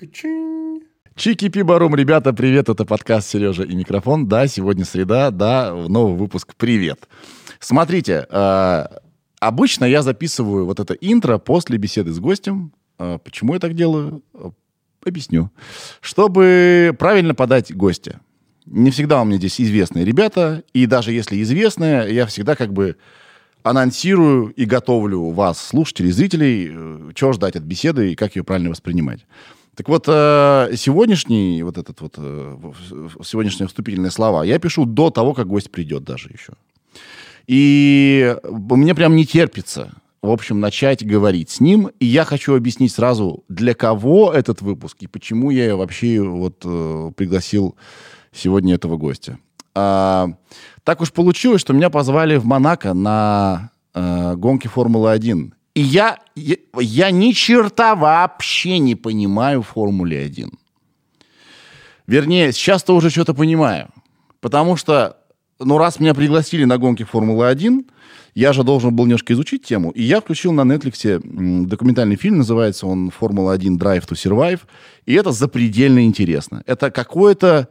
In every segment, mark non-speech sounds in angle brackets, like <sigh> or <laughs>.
Качин. Чики-пи-барум, ребята, привет, это подкаст «Сережа и микрофон». Да, сегодня среда, да, новый выпуск «Привет». Смотрите, э, обычно я записываю вот это интро после беседы с гостем. Э, почему я так делаю? Э, Объясню. Чтобы правильно подать гостя. Не всегда у меня здесь известные ребята, и даже если известные, я всегда как бы анонсирую и готовлю вас, слушателей, зрителей, э, чего ждать от беседы и как ее правильно воспринимать. Так вот, э, сегодняшний, вот этот вот, э, сегодняшние вступительные слова я пишу до того, как гость придет даже еще. И мне прям не терпится, в общем, начать говорить с ним. И я хочу объяснить сразу, для кого этот выпуск и почему я вообще вот э, пригласил сегодня этого гостя. А, так уж получилось, что меня позвали в Монако на э, гонки Формулы-1. И я, я, я ни черта вообще не понимаю в Формуле-1. Вернее, сейчас-то уже что-то понимаю. Потому что, ну, раз меня пригласили на гонки Формулы-1, я же должен был немножко изучить тему. И я включил на Netflix документальный фильм, называется он «Формула-1 Drive to Survive». И это запредельно интересно. Это какое-то...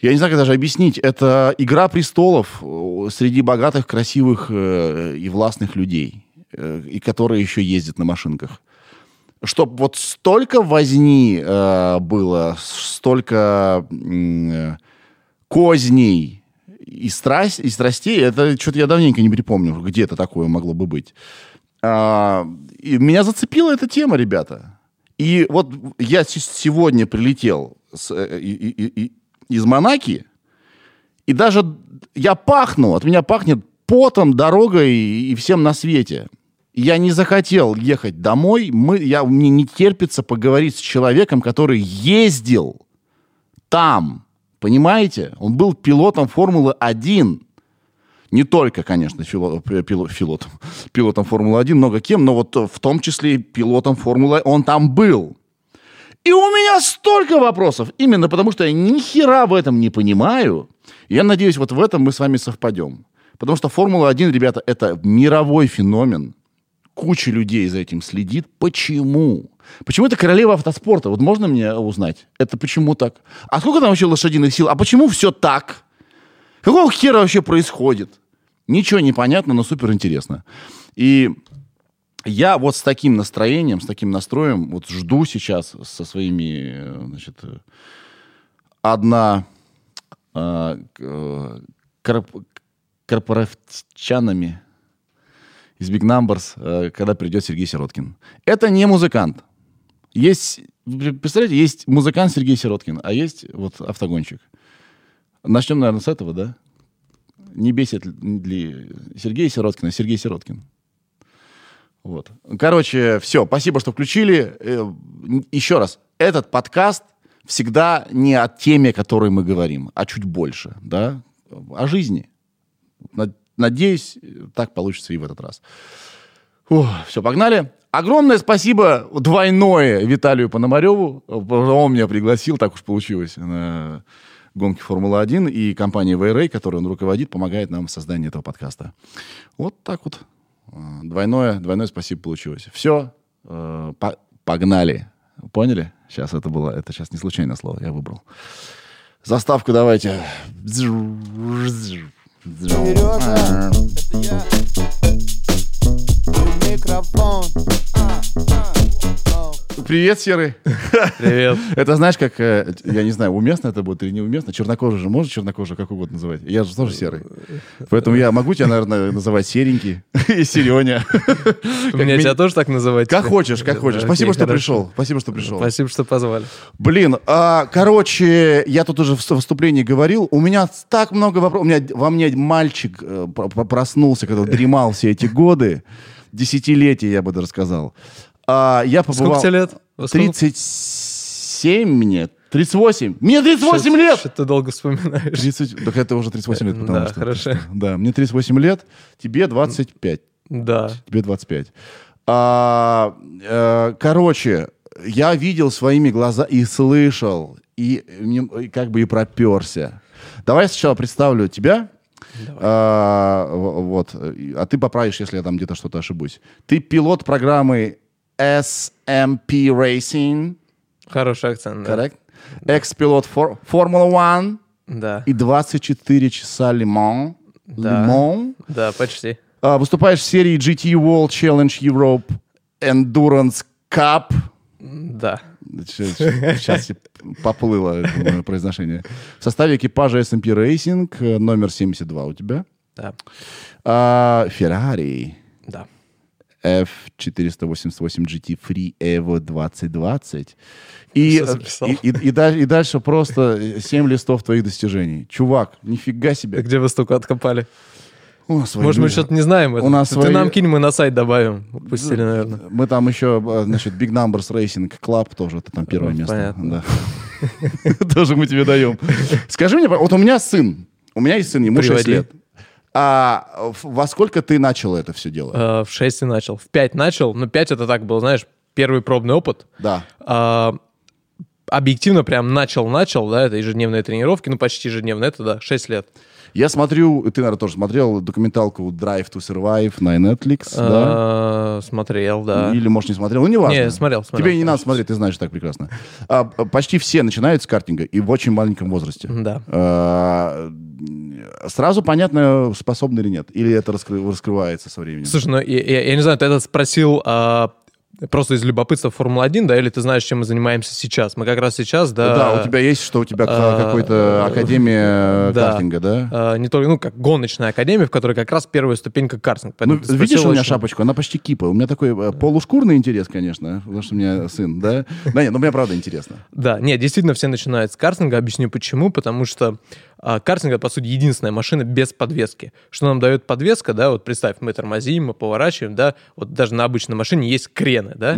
Я не знаю, как даже объяснить. Это игра престолов э, среди богатых, красивых э, и властных людей, и которые еще ездят на машинках. Чтоб вот столько возни э, было, столько э, козней и, страсть, и страстей, это что-то я давненько не припомню, где это такое могло бы быть. А, и меня зацепила эта тема, ребята. И вот я сегодня прилетел с, э, и- и- и- из Монаки, и даже я пахну, от меня пахнет потом, дорогой и всем на свете. Я не захотел ехать домой, мы, я, мне не терпится поговорить с человеком, который ездил там, понимаете? Он был пилотом Формулы-1. Не только, конечно, фило- пи- пило- <laughs> пилотом, пилотом Формулы-1, много кем, но вот э, в том числе пилотом Формулы, он там был. И у меня столько вопросов, именно потому что я ни хера в этом не понимаю. Я надеюсь, вот в этом мы с вами совпадем. Потому что Формула-1, ребята, это мировой феномен. Куча людей за этим следит. Почему? Почему это королева автоспорта? Вот можно мне узнать? Это почему так? А сколько там вообще лошадиных сил? А почему все так? Какого хера вообще происходит? Ничего не понятно, но супер интересно. И я вот с таким настроением, с таким настроем вот жду сейчас со своими, значит, одна к- э, корп- корпоратчанами из Big Numbers, э, когда придет Сергей Сироткин. Это не музыкант. Есть, представляете, есть музыкант Сергей Сироткин, а есть вот автогонщик. Начнем, наверное, с этого, да? Не бесит ли Сергей Сироткин, а Сергей Сироткин. Вот. Короче, все. Спасибо, что включили. Э, Еще раз. Этот подкаст всегда не о теме, о которой мы говорим, а чуть больше, да? О жизни. Над- Надеюсь, так получится и в этот раз. все, погнали. Огромное спасибо двойное Виталию Пономареву. Он меня пригласил, так уж получилось, на гонки Формулы-1. И компания VRA, которой он руководит, помогает нам в создании этого подкаста. Вот так вот. Э, Двойное, двойное спасибо получилось. Все, погнали. Поняли? Сейчас это было, это сейчас не случайное слово, я выбрал. Заставку давайте. Сережа, это я. И Микрофон. А, а. Привет, Серый. Привет. Это знаешь, как, э, я не знаю, уместно это будет или неуместно. Чернокожий же можно чернокожий как угодно называть. Я же тоже серый. Поэтому я могу тебя, наверное, называть серенький <laughs> и сереня. <laughs> Меня тебя тоже так называть? Как хочешь, как хочешь. Спасибо, что пришел. Спасибо, что пришел. Спасибо, что позвали. Блин, а, короче, я тут уже в вступлении говорил, у меня так много вопросов. У меня во мне мальчик э, про- про- проснулся, когда дремал все эти годы, десятилетия, я бы даже сказал. А, я побывал... Сколько тебе лет? Во сколько? 37 мне. 38. Мне 38 Что- лет! Что ты долго вспоминаешь? 30, <laughs> так это уже 38 лет, потому Да, что... хорошо. Да, мне 38 лет, тебе 25. Да. Тебе 25. А, э, короче, я видел своими глазами и слышал, и, и как бы и проперся. Давай я сначала представлю тебя. А, в- вот, а ты поправишь, если я там где-то что-то ошибусь. Ты пилот программы SMP Racing. Хороший акцент, да. Correct? Экс-пилот фор- Формула-1 Да, и 24 часа Лимон. Да. Лимон. да, почти. А, Выступаешь в серии GT World Challenge Europe Endurance Cup. Да. Сейчас поплыло мое произношение. В составе экипажа SMP Racing э, номер 72 у тебя. Да, А, Ferrari да. F488 GT Free Evo 2020. И, Всё записал. и, и, и даль- и дальше просто 7 листов твоих достижений. Чувак, нифига себе. Где вы столько откопали? О, свои Может, мы что-то не знаем. это? У нас Ты свои- нам кинь, мы на сайт добавим. Упустили, наверное. Мы там еще, э, значит, Big Numbers Racing Club тоже, это там первое Ну, место. понятно. Да. <laughs> Тоже мы тебе даем. Скажи мне, вот у меня сын, у меня есть сын, ему 6 Приводи. лет. А во сколько ты начал это все дело? Э, В 6 и начал. В 5 начал. Но 5 это так был, знаешь, первый пробный опыт. Да. А, объективно прям начал-начал, да, это ежедневные тренировки, ну, почти ежедневно, это, да, 6 лет. Я смотрю, ты, наверное, тоже смотрел документалку Drive to Survive на Netflix, да? А, Смотрел, да. Или, может, не смотрел, ну, не важно. Не, смотрел, смотрел, Тебе не надо смотреть, ты знаешь так прекрасно. А, п- почти все начинают с картинга, и в очень маленьком возрасте. Да. А, Сразу понятно, способны или нет? Или это раскры- раскрывается со временем? Слушай, ну, я, не знаю, ты это спросил а, просто из любопытства Формула-1, да, или ты знаешь, чем мы занимаемся сейчас? Мы как раз сейчас, да... Да, у тебя есть, что у тебя а, какой-то академия <laughs> да. картинга, да? а, не только, ну, как гоночная академия, в которой как раз первая ступенька картинг. Ну, видишь, у меня очень- шапочку, она почти кипа. У меня такой э, полушкурный интерес, конечно, потому что у меня сын, да? <laughs> Да нет, но мне правда интересно. Да, нет, действительно все начинают с картинга. Объясню почему. Потому что картинг, это, по сути, единственная машина без подвески. Что нам дает подвеска, да, вот представь, мы тормозим, мы поворачиваем, да, вот даже на обычной машине есть крены, да,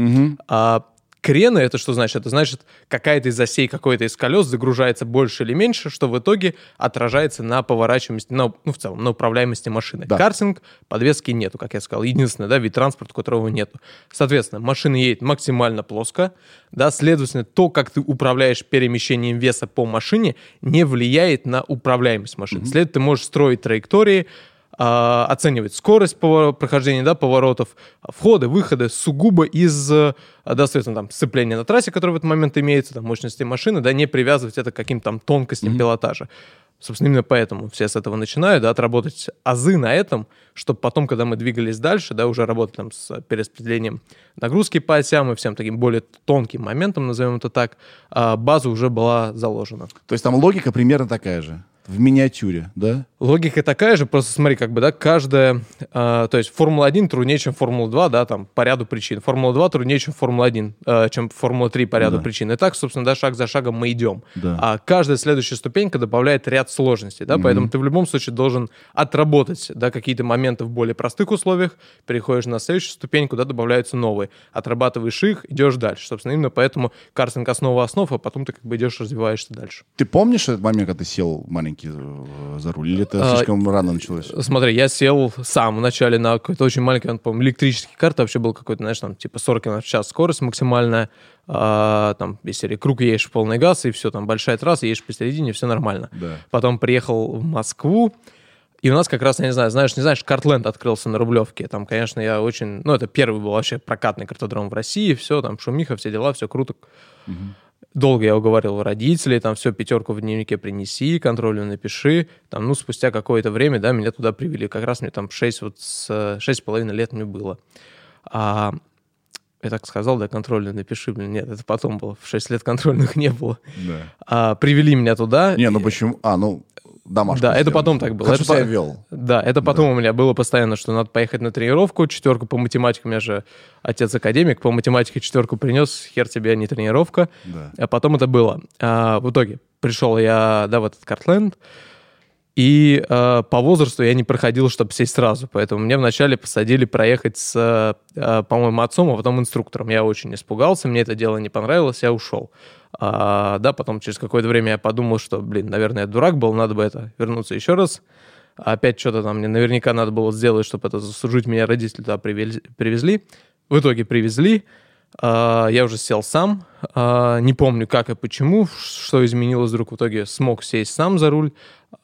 а крены это что значит? Это значит, какая-то из осей какой-то из колес загружается больше или меньше, что в итоге отражается на поворачиваемости, на, ну, в целом, на управляемости машины. Да. Картинг, подвески нету, как я сказал. Единственный, да, вид транспорта, которого нету. Соответственно, машина едет максимально плоско, да, следовательно, то, как ты управляешь перемещением веса по машине, не влияет на управляемость машины. Следовательно, ты можешь строить траектории, а, оценивать скорость повор- прохождения да, поворотов, входы, выходы сугубо из, э, да, соответственно, там, сцепления на трассе, которое в этот момент имеется, там, мощности машины, да, не привязывать это к каким-то там тонкостям пилотажа. Собственно, именно поэтому все с этого начинают, да, отработать азы на этом, чтобы потом, когда мы двигались дальше, да, уже работать там с перераспределением нагрузки по осям и всем таким более тонким моментом, назовем это так, а, база уже была заложена. То есть там логика примерно такая же. В миниатюре, да? Логика такая же, просто смотри, как бы, да, каждая, э, то есть Формула-1 труднее, чем Формула-2, да, там, по ряду причин. Формула-2 труднее, чем Формула-1, э, чем Формула-3 по ряду Да. причин. И так, собственно, да, шаг за шагом мы идем. Да. А каждая следующая ступенька добавляет ряд сложностей, да, поэтому ты в любом случае должен отработать, да, какие-то моменты в более простых условиях, переходишь на следующую ступеньку, да, добавляются новые. Отрабатываешь их, идешь дальше. Собственно, именно поэтому картинг основа основ, а потом ты как бы идешь, развиваешься дальше. Ты помнишь этот момент, когда ты сел маленький э, за руль? Или это А, слишком рано началось? Смотри, я сел сам вначале на какой-то очень маленький, он, по-моему, электрический карт, вообще был какой-то, знаешь, там, типа 40 км в час скорость максимальная, а, там, серии круг едешь в полный газ, и все, там, большая трасса, едешь посередине, все нормально. Да. Потом приехал в Москву, и у нас как раз, я не знаю, знаешь, не знаешь, Картленд открылся на Рублевке. Там, конечно, я очень... Ну, это первый был вообще прокатный картодром в России. Все, там, шумиха, все дела, все круто. Долго я уговаривал родителей, там, все, пятерку в дневнике принеси, контролю напиши. Там, ну, спустя какое-то время, да, меня туда привели. Как раз мне там 6, вот с 6,5 лет мне было. А, я так сказал, да, контрольную напиши. Блин, нет, это потом было. В 6 лет контрольных <laughs> не было. Да. А, привели меня туда. Не, ну почему? А, ну, домашку Да, это сделал. потом так было. Хорошо Это по- себя вел. Да, это потом у меня было постоянно, что надо поехать на тренировку, четверку по математике, у меня же отец академик, по математике четверку принес, хер тебе, а не тренировка. Да. А потом это было. А, в итоге пришел я, да, в этот Картленд, и а, по возрасту я не проходил, чтобы сесть сразу, поэтому меня вначале посадили проехать с, а, по-моему, отцом, а потом инструктором. Я очень испугался, мне это дело не понравилось, я ушел. А, да, потом через какое-то время я подумал, что, блин, наверное, я дурак был, надо бы это вернуться еще раз. Опять что-то там мне наверняка надо было сделать, чтобы это заслужить. Меня родители туда привез- привезли. В итоге привезли. А, Я уже сел сам, а, не помню как и почему, что изменилось вдруг в итоге, смог сесть сам за руль,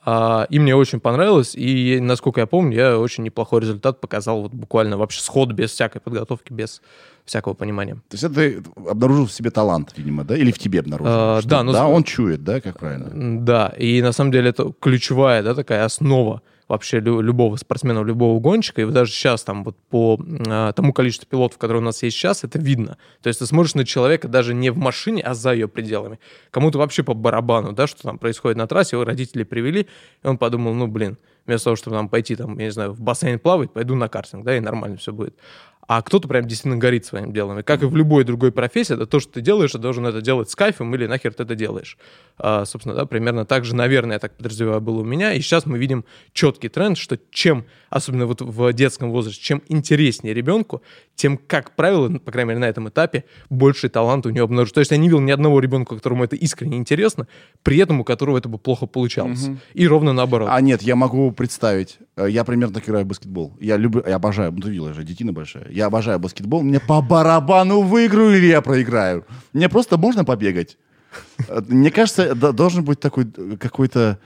и мне очень понравилось, и насколько я помню, я очень неплохой результат показал вот буквально вообще сход без всякой подготовки, без всякого понимания. То есть это ты обнаружил в себе талант, видимо, да? Или в тебе обнаружил? А, да, ну, да, он чует, да, как правильно? Да, и на самом деле это ключевая, да, такая основа вообще лю- любого спортсмена, любого гонщика. И даже сейчас там вот по а, тому количеству пилотов, которые у нас есть сейчас, это видно. То есть ты смотришь на человека даже не в машине, а за ее пределами. Кому-то вообще по барабану, да, что там происходит на трассе, его родители привели, и он подумал, ну, блин, вместо того, чтобы там пойти, там, я не знаю, в бассейн плавать, пойду на картинг, да, и нормально все будет. А кто-то прям действительно горит своим делом. И как и в любой другой профессии, это то, что ты делаешь, ты должен это делать с кайфом или нахер ты это делаешь. А, собственно, да, примерно так же, наверное, я так подразумеваю, было у меня. И сейчас мы видим четкий тренд, что чем, особенно вот в детском возрасте, чем интереснее ребенку, тем, как правило, ну, по крайней мере, на этом этапе, больше таланта у него обнаружится. То есть я не видел ни одного ребенка, которому это искренне интересно, при этом у которого это бы плохо получалось. И ровно наоборот. А нет, я могу представить. Э, Я примерно так играю в баскетбол. Я люблю, я обожаю, ну ты видела же, детина большая. Я обожаю баскетбол. Мне по барабану выиграю или я проиграю. Мне просто можно побегать. Э, Мне кажется, должен быть такой какой-то...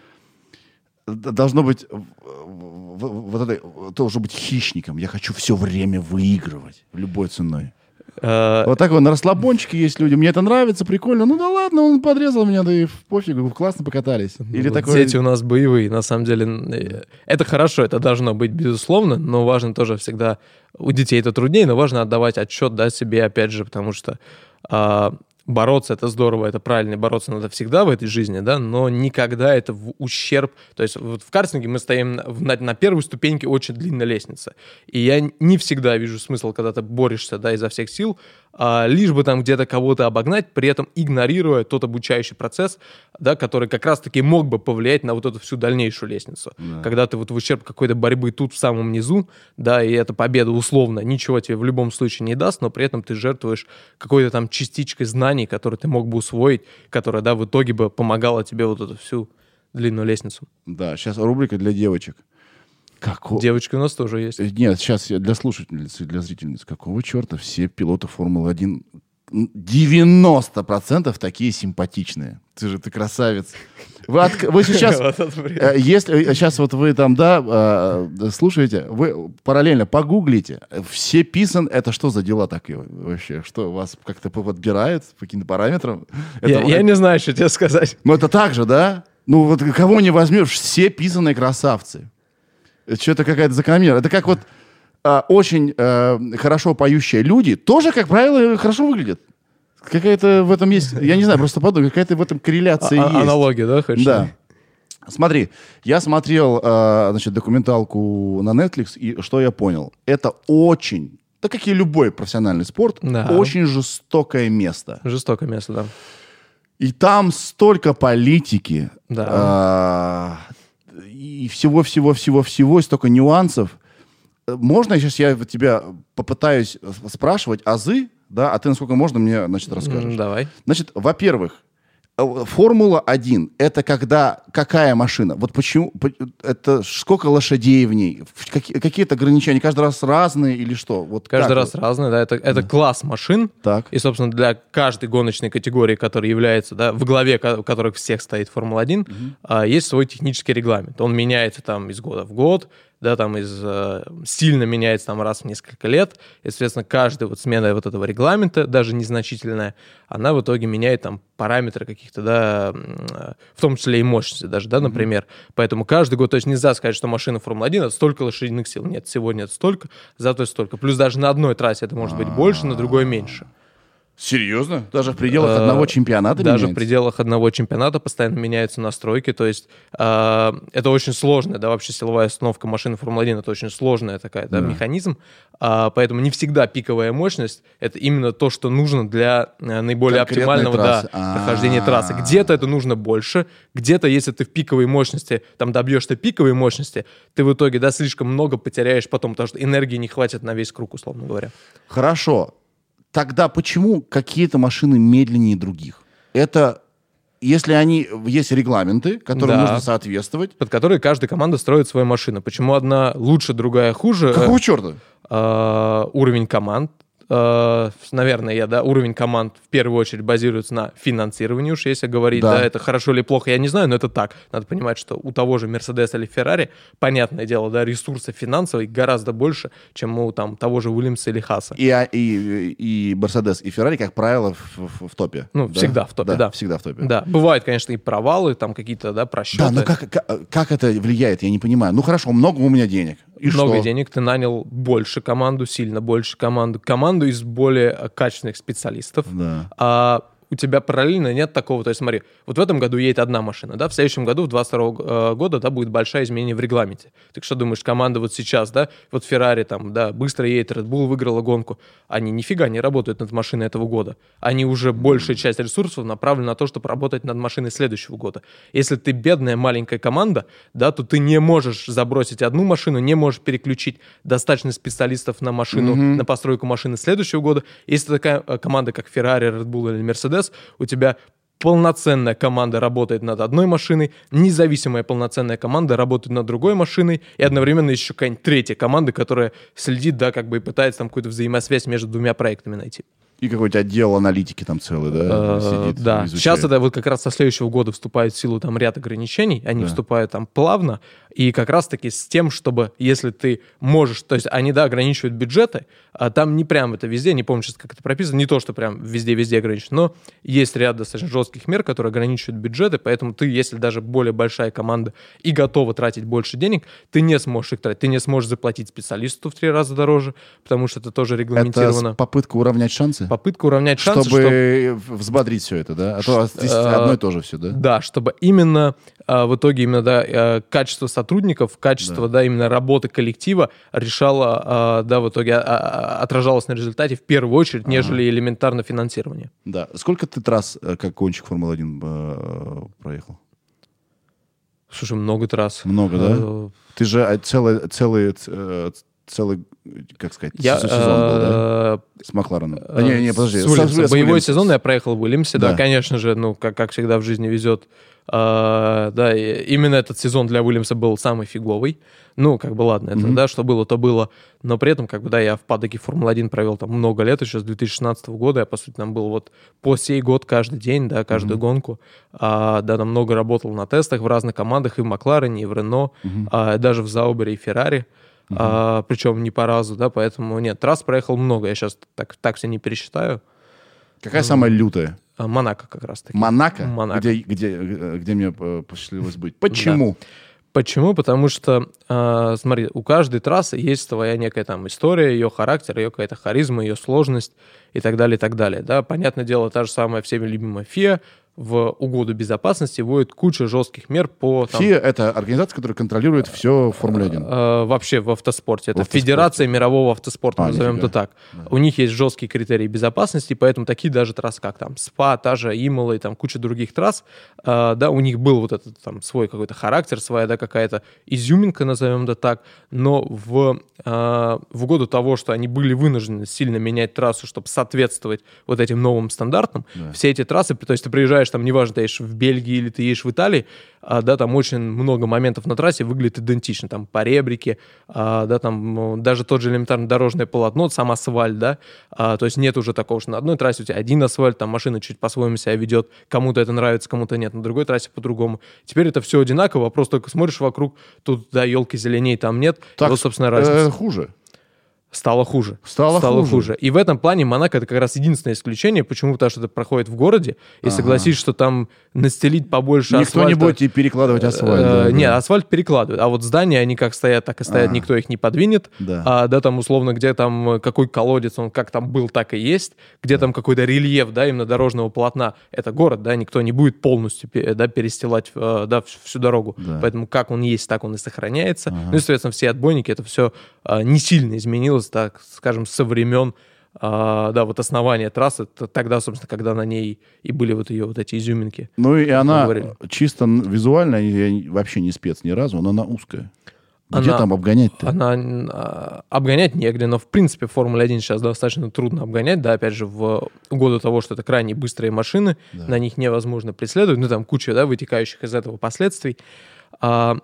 Должно быть... Вот это, должен быть хищником. Я хочу все время выигрывать. Любой ценой. Э, Вот так вот на расслабончике есть люди. Мне это нравится, прикольно. Ну да ладно, он подрезал меня, да и пофигу, классно покатались. Или Вот такое... Дети у нас боевые, на самом деле. э, Это хорошо, это должно быть, безусловно, но важно тоже всегда... У детей это труднее, но важно отдавать отчет да, себе, опять же, потому что а, бороться это здорово, это правильно, бороться надо всегда в этой жизни, да, но никогда это в ущерб. То есть вот в картинге мы стоим на, на, первой ступеньке очень длинной лестницы. И я не всегда вижу смысл, когда ты борешься, да, изо всех сил, лишь бы там где-то кого-то обогнать, при этом игнорируя тот обучающий процесс, да, который как раз-таки мог бы повлиять на вот эту всю дальнейшую лестницу. Когда ты вот в ущерб какой-то борьбы тут в самом низу, да, и эта победа условно ничего тебе в любом случае не даст, но при этом ты жертвуешь какой-то там частичкой знаний, которые ты мог бы усвоить, которая, да, в итоге бы помогала тебе вот эту всю длинную лестницу. Да, сейчас рубрика для девочек. Какого... Девочки у нас тоже есть. Э, Нет, сейчас я для слушательниц и для зрительниц. Какого черта все пилоты Формулы-1 м, 90% такие симпатичные. Ты же, ты красавец. Вы, отк- вы сейчас... <laughs> Вот э, Если сейчас вот вы там, да, э, слушаете, вы параллельно погуглите. Все писан, это что за дела такие вообще? Что, вас как-то подбирают по каким-то параметрам? Я, Это- я не знаю, что тебе сказать. ну, это так же, да? Ну, вот кого не возьмешь, все писаные красавцы. Это что-то какая-то закономерность. Это как вот а, очень а, хорошо поющие люди тоже, как правило, хорошо выглядят. Какая-то в этом есть, я не знаю, просто подумай, какая-то в этом корреляция А- есть. аналогия, да, хочешь? Да. Смотри, я смотрел, а, значит, документалку на Netflix, и что я понял? Это очень, так как и любой профессиональный спорт, Да. очень жестокое место. Жестокое место, да. И там столько политики, Да. а, и всего-всего-всего-всего, столько нюансов. Можно сейчас я тебя попытаюсь спрашивать азы, да, а ты насколько можно мне, значит, расскажешь? Давай. Значит, во-первых, Формула-1 это когда какая машина? Вот почему? по- Это сколько лошадей в ней? Какие-то ограничения? Каждый раз разные или что? Вот Каждый как раз вот? разное, да. Это, это класс машин. Так. И, собственно, для каждой гоночной категории, которая является, да, в главе ко- которых всех стоит Формула-1, а, есть свой технический регламент. Он меняется там из года в год, да, там из, э, сильно меняется там раз в несколько лет. И, соответственно, каждая вот смена вот этого регламента, даже незначительная, она в итоге меняет там параметры каких-то, да, э, в том числе и мощности даже, да, например. Поэтому каждый год, то есть нельзя сказать, что машина Формула-1 это столько лошадиных сил. Нет, сегодня это столько, завтра столько. Плюс даже на одной трассе это может быть больше, на другой меньше. Серьезно? Даже в пределах Э, одного чемпионата Даже в меняется? пределах одного чемпионата постоянно меняются настройки. То есть э, это очень сложная, да, вообще силовая установка машины Формулы-1 это очень сложная такая, да, механизм. А, поэтому не всегда пиковая мощность это именно то, что нужно для э, наиболее оптимального да, трассы. А. прохождения трассы. Где-то это нужно больше, где-то, если ты в пиковой мощности, там добьешься пиковой мощности, ты в итоге, да, слишком много потеряешь потом, потому что энергии не хватит на весь круг, условно говоря. Хорошо. Тогда почему какие-то машины медленнее других? Это если они есть регламенты, которым Да. нужно соответствовать. Под которые каждая команда строит свою машину. Почему одна лучше, другая хуже? Какого черта? э, уровень команд, наверное, я, да, уровень команд в первую очередь базируется на финансировании, уж если говорить, Да. да. это хорошо или плохо, я не знаю, но это так. Надо понимать, что у того же Mercedes или Ferrari, понятное дело, да, ресурсы финансовые гораздо больше, чем у там того же Уильямса или Хаса. И, а- и, и Мерседес, и Феррари, как правило, в, в- в топе. Ну, Да? всегда в топе, да. всегда в топе. Да, бывают, конечно, и провалы, там какие-то, да, просчеты. Да, но как, как, как это влияет, я не понимаю. Ну хорошо, много у меня денег. И много что? денег, ты нанял больше команду, сильно больше команду, команду из более качественных специалистов. Да. А у тебя параллельно нет такого, то есть смотри, вот в этом году едет одна машина, да, в следующем году, в 22 года, да, будет большое изменение в регламенте. Ты что думаешь, команда вот сейчас, да, вот Феррари там, да, быстро едет, Red Bull выиграла гонку, они нифига не работают над машиной этого года. Они уже большая часть ресурсов направлена на то, чтобы работать над машиной следующего года. Если ты бедная маленькая команда, да, то ты не можешь забросить одну машину, не можешь переключить достаточно специалистов на машину, на постройку машины следующего года. Если такая э, команда, как Ferrari, Red Bull или Mercedes, у тебя полноценная команда работает над одной машиной, независимая полноценная команда работает над другой машиной, и одновременно еще какая-нибудь третья команда, которая следит, да, как бы и пытается там какую-то взаимосвязь между двумя проектами найти. И какой-то отдел аналитики там целый, да, Э, сидит, Да, изучает. сейчас это вот как раз со следующего года вступает в силу там ряд ограничений, они Да. вступают там плавно, и как раз-таки с тем, чтобы, если ты можешь, то есть они, да, ограничивают бюджеты, а там не прям это везде, не помню сейчас, как это прописано, не то, что прям везде-везде ограничено, но есть ряд достаточно жестких мер, которые ограничивают бюджеты, поэтому ты, если даже более большая команда и готова тратить больше денег, ты не сможешь их тратить, ты не сможешь заплатить специалисту в три раза дороже, потому что это тоже Это регламентировано. с- попытка уравнять шансы? Попытка уравнять шансы, чтобы взбодрить все это, да? А то здесь э, одно и то же все, да? Да, чтобы именно а, в итоге именно да, э, качество сотрудников, качество да. именно работы коллектива решало, а, да, в итоге а, а, отражалось на результате в первую очередь, нежели элементарно финансирование. Да. Сколько ты трасс, как гонщик Формулы-1, э, проехал? Слушай, много раз. Много, да? Ты же э, целый, целый, целый, как сказать, Я, с- сезон был, да? э, С Маклареном. А, не, не, подожди. с с- Уильямсом. с Боевой Уильямсом. сезон я проехал в Уильямсе, да. Да. конечно же, ну, как, как всегда в жизни везет. А, да, именно этот сезон для Уильямса был самый фиговый. Ну, как бы ладно, это, Мгм. да, что было, то было. Но при этом, как бы, да, я в падоке Формулы-1 провел там много лет, еще с 2016 года. Я, по сути, там был вот по сей год каждый день, да, каждую гонку. А, да, там много работал на тестах в разных командах, и в Макларене, и в Рено, а, даже в Заубере и Феррари. А, причем не по разу, да, поэтому нет, трасс проехал много. Я сейчас так, так все не пересчитаю. Какая самая лютая? А, Монако как раз таки. Монако? Монако. Где, где, э, где мне э, посчастливилось быть. Почему? Почему? Потому что, а, смотри, у каждой трассы есть своя некая там история, ее характер, ее какая-то харизма, ее сложность и так далее, и так далее. Да, понятное дело, та же самая всеми любимая ФИА в угоду безопасности вводит кучу жестких мер по там, ФИА — это организация, которая контролирует все в Формуле 1. э, вообще в автоспорте. Это автоспорте. Федерация мирового автоспорта, А, назовем это так. У них есть жесткие критерии безопасности, поэтому такие даже трассы, как там СПА, та же Имола и там куча других трасс, э, да, у них был вот этот там свой какой-то характер, своя, да, какая-то изюминка, назовем это так, но в, э, в угоду того, что они были вынуждены сильно менять трассу, чтобы соответствовать вот этим новым стандартам, Да. все эти трассы, то есть ты приезжаешь там, неважно, ты едешь в Бельгии или ты едешь в Италии, а, да, там очень много моментов на трассе выглядит идентично, там по ребрике, а, да, там ну, даже тот же элементарно дорожное полотно, сам асфальт, да, а, то есть нет уже такого, что на одной трассе у тебя один асфальт, там машина чуть по-своему себя ведет, кому-то это нравится, кому-то нет, на другой трассе по-другому. Теперь это все одинаково, вопрос только смотришь вокруг, тут, да, елки зеленее, там нет, Так, вот, собственно, э, разница. хуже. Стало хуже. Стало хуже. И в этом плане Монако это как раз единственное исключение. Почему? Потому что это проходит в городе. И Ага. согласись, что там настелить побольше Никто не асфальта- будет тебе перекладывать асфальт. Э, да, Не, да. асфальт перекладывают. А вот здания, они как стоят, так и стоят, А. никто их не подвинет. Да. А, да, там условно, где там э, какой колодец, он как там был, так и есть. Где там какой-то рельеф, да, именно дорожного полотна. Это город, да, никто не будет полностью да, перестилать э, да, вс- всю дорогу. Да. Поэтому как он есть, так он и сохраняется. Ага. Ну и, соответственно, все отбойники, это все не сильно изменилось, так скажем, со времен а, да, вот основания трассы, т- тогда, собственно, когда на ней и были вот ее вот эти изюминки. Ну и она говорили. чисто визуально, я вообще не спец ни разу, но она узкая. Где Она- там обгонять-то? Она а, обгонять негде, но в принципе Формула 1 сейчас достаточно трудно обгонять, да, опять же, в угоду того, что это крайне быстрые машины, на них невозможно преследовать, ну там куча, да, вытекающих из этого последствий. А,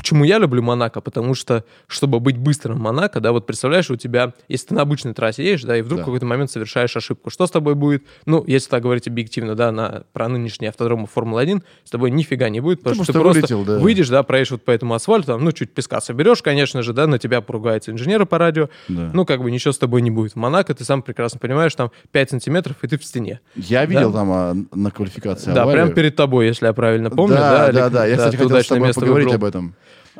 Почему я люблю Монако? Потому что, чтобы быть быстрым в Монако, да, вот представляешь, у тебя, если ты на обычной трассе едешь, да, и вдруг Да. в какой-то момент совершаешь ошибку, что с тобой будет? Ну, если так говорить объективно, да, на, про нынешние автодромы Формулы-1, с тобой нифига не будет, потому Ты что ты просто просто вылетел, да. выйдешь, да, проедешь вот по этому асфальту, там, ну, чуть песка соберешь, конечно же, да, на тебя поругаются инженеры по радио, Да. ну, как бы ничего с тобой не будет. В Монако ты сам прекрасно понимаешь, там 5 сантиметров, и ты в стене. Я видел Да. там а, на квалификации Да, аварию. прямо перед тобой, если я правильно помню. да, Да, да, Лик- да. Я, кстати, ты хотел с удачное тобой место поговорить выбрал. об этом.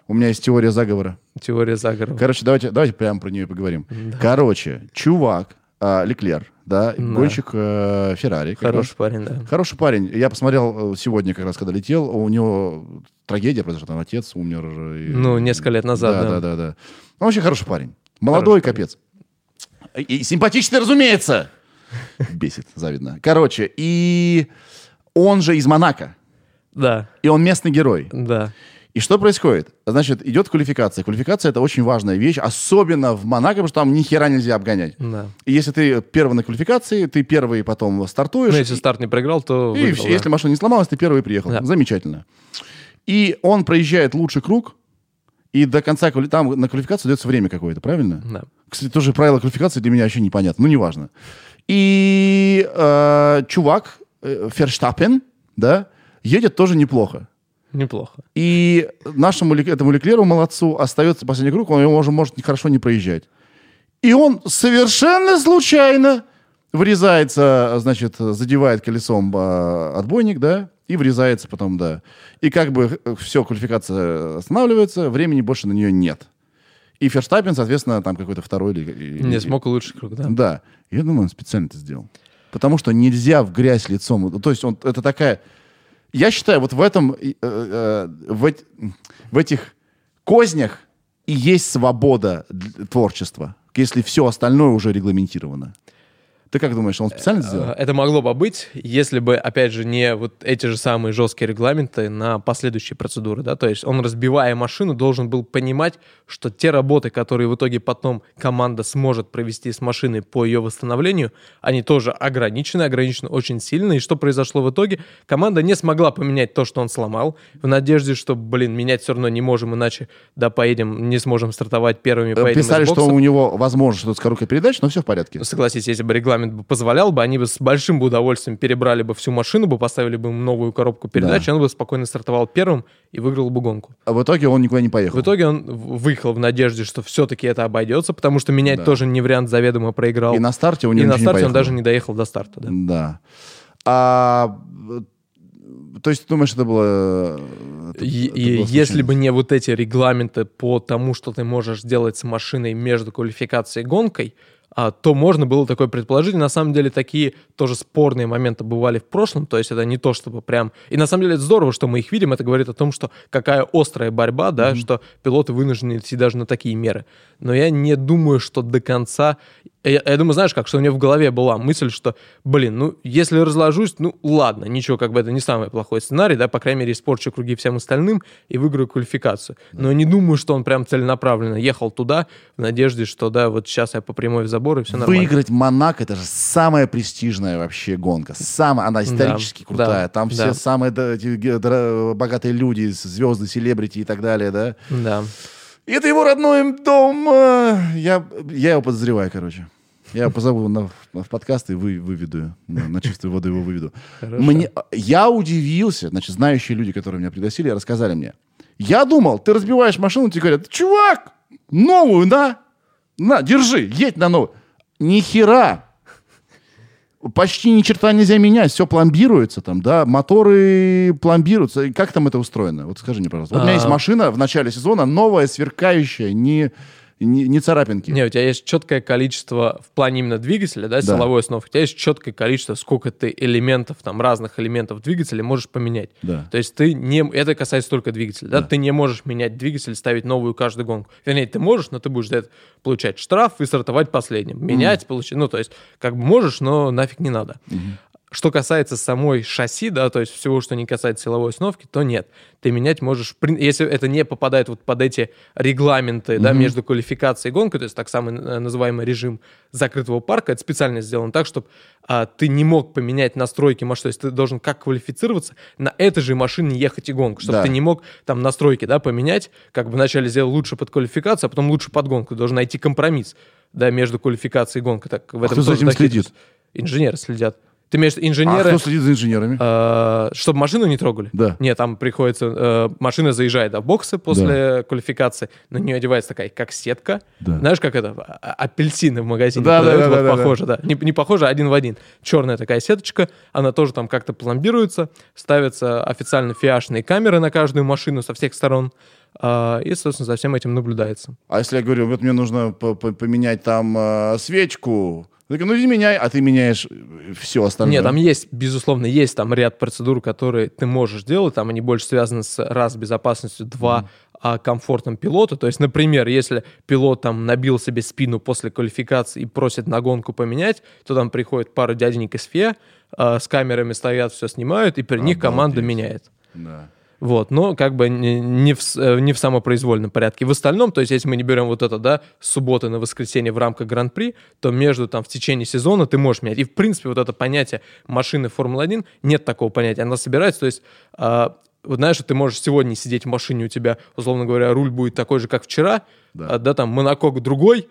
У меня есть теория заговора. Теория заговора. Короче, давайте, давайте прямо про нее поговорим. Короче, чувак, а, Леклер, да, Да. гонщик э, Феррари. Хороший парень, да. Хороший парень. Я посмотрел э, сегодня, как раз, когда летел, у него трагедия произошла, там отец умер. и- Ну, несколько лет назад, Да, да. да, да. да. Он вообще хороший парень. Молодой, Хороший капец. И, и симпатичный, разумеется. Бесит, завидно. Короче, и он же из Монако. Да, И он местный герой. да. И что происходит? Значит, идет квалификация. Квалификация это очень важная вещь, особенно в Монако, потому что там ни хера нельзя обгонять. Да. И если ты первый на квалификации, ты первый потом стартуешь. Ну, если старт не проиграл, то и выиграл, да. если машина не сломалась, ты первый приехал. Да. Замечательно. И он проезжает лучший круг, и до конца там на квалификацию дается время какое-то, правильно? Да. Кстати, тоже правила квалификации для меня вообще непонятно. Ну, неважно. И э, чувак, э, Ферштаппен, да, едет тоже неплохо. Неплохо. И нашему этому Леклеру, молодцу, остается последний круг, он его уже может хорошо не проезжать. И он совершенно случайно врезается, значит, задевает колесом а, отбойник, да, и врезается потом, да. И как бы все, квалификация останавливается, времени больше на нее нет. И Ферштаппен, соответственно, там какой-то второй или... или- Не смог лучший круг, да. да. Я думаю, он специально это сделал. Потому что нельзя в грязь лицом. То есть он, это такая... Я считаю, вот в этом... э, э, в, в этих кознях и есть свобода творчества, если все остальное уже регламентировано. Ты как думаешь, он специально сделал? Э, Это могло бы быть, если бы, опять же, не вот эти же самые жесткие регламенты на последующие процедуры, да, то есть он, разбивая машину, должен был понимать, что те работы, которые в итоге потом команда сможет провести с машиной по ее восстановлению, они тоже ограничены, ограничены очень сильно, и что произошло в итоге? Команда не смогла поменять то, что он сломал, в надежде, что, блин, менять все равно не можем, иначе, да, поедем, не сможем стартовать первыми, поедем из Писали, что у него возможно что-то с коробкой передач, но все в порядке. Согласись, если бы регламент бы позволял бы, они бы с большим бы удовольствием перебрали бы всю машину, бы поставили бы ему новую коробку передач, и он бы спокойно стартовал первым и выиграл бы гонку. А в итоге он никуда не поехал. В итоге он выехал в надежде, что все-таки это обойдется, потому что менять Да. тоже не вариант, заведомо проиграл. И на старте у И него на ничего не старте он даже не доехал до старта. Да. Да. А, то есть ты думаешь, это было... это- И, это и было если бы не вот эти регламенты по тому, что ты можешь сделать с машиной между квалификацией и гонкой, то можно было такое предположить. На самом деле такие тоже спорные моменты бывали в прошлом, то есть это не то, чтобы прям... И на самом деле это здорово, что мы их видим, это говорит о том, что какая острая борьба, да, что пилоты вынуждены идти даже на такие меры. Но я не думаю, что до конца... Я, я думаю, знаешь как, что у меня в голове была мысль, что, блин, ну, если разложусь, ну, ладно, ничего, как бы это не самый плохой сценарий, да, по крайней мере, испорчу круги всем остальным и выиграю квалификацию. Но не думаю, что он прям целенаправленно ехал туда в надежде, что, да, вот сейчас я по прямой в забор, и все нормально. Выиграть Монако это же самая престижная вообще гонка. Самая, она исторически Да, крутая. да, Там да. все самые да, богатые люди, звезды, селебрити и так далее, да. Да. И это его родной дом. а, Я, я его подозреваю, короче. Я его позову на, в подкаст и вы, выведу. На, на чистую воду его выведу. Хорошо. Мне, я удивился. Значит, знающие люди, которые меня пригласили, рассказали мне. Я думал, ты разбиваешь машину, тебе говорят, чувак, новую, на, на, держи, едь на новую. Ни хера. Почти ни черта нельзя менять, все пломбируется там, да, моторы пломбируются. Как там это устроено? Вот скажи мне, пожалуйста. Вот у меня есть А. машина в начале сезона, новая, сверкающая, не, не, не царапинки. Не, у тебя есть четкое количество в плане именно двигателя, да, силовой основы, у тебя есть четкое количество, сколько ты элементов, там, разных элементов двигателя можешь поменять. Да. То есть ты не... Это касается только двигателя, да? Да. Ты не можешь менять двигатель, ставить новую каждую гонку. Вернее, ты можешь, но ты будешь за это получать штраф и стартовать последним. Менять, получить... Ну, то есть, как бы можешь, но нафиг не надо. Что касается самой шасси, да, то есть всего, что не касается силовой установки, то нет. Ты менять можешь, если это не попадает вот под эти регламенты, да, между квалификацией и гонкой, то есть так самый э, называемый режим закрытого парка, это специально сделано так, чтобы ты не мог поменять настройки машины, то есть ты должен как квалифицироваться на этой же машине ехать и гонку, чтобы Да. ты не мог там настройки, да, поменять, как бы вначале сделал лучше под квалификацию, а потом лучше под гонку. Ты должен найти компромисс, да, между квалификацией и гонкой. Так, в А этом кто за этим следит? Инженеры следят. Ты имеешь А инженеры, кто следит за инженерами? э, чтобы машину не трогали? Да. Нет, там приходится, э, машина заезжает да, в боксы после квалификации, на нее одевается такая, как сетка. Да. Знаешь, как это, а- апельсины в магазине Да, да, продают, да, вот да, да, похоже, да. Не, не похоже, а один в один. Черная такая сеточка, она тоже там как-то пломбируется, ставятся официально фиашные камеры на каждую машину со всех сторон, а, и, собственно, за всем этим наблюдается. А если я говорю, вот мне нужно по- по- поменять там э, свечку, я говорю, ну иди меняй, а ты меняешь все остальное. Нет, там есть, безусловно, есть там ряд процедур, которые ты можешь делать, там они больше связаны с, раз, безопасностью, два, а, комфортом пилота. То есть, например, если пилот там набил себе спину после квалификации и просит на гонку поменять, то там приходит пара дяденек из ФИА, с камерами стоят, все снимают, и при них команда Обалдеть. меняет. Да. Вот, но как бы не, в, э, не в самопроизвольном порядке. В остальном, то есть если мы не берем вот это, да, субботы на воскресенье в рамках Гран-при, то между там в течение сезона ты можешь менять. И в принципе вот это понятие машины Формулы-1, нет такого понятия. Она собирается, то есть а, вот знаешь, ты можешь сегодня сидеть в машине, у тебя, условно говоря, руль будет такой же, как вчера, Да. а, да там монокок другой,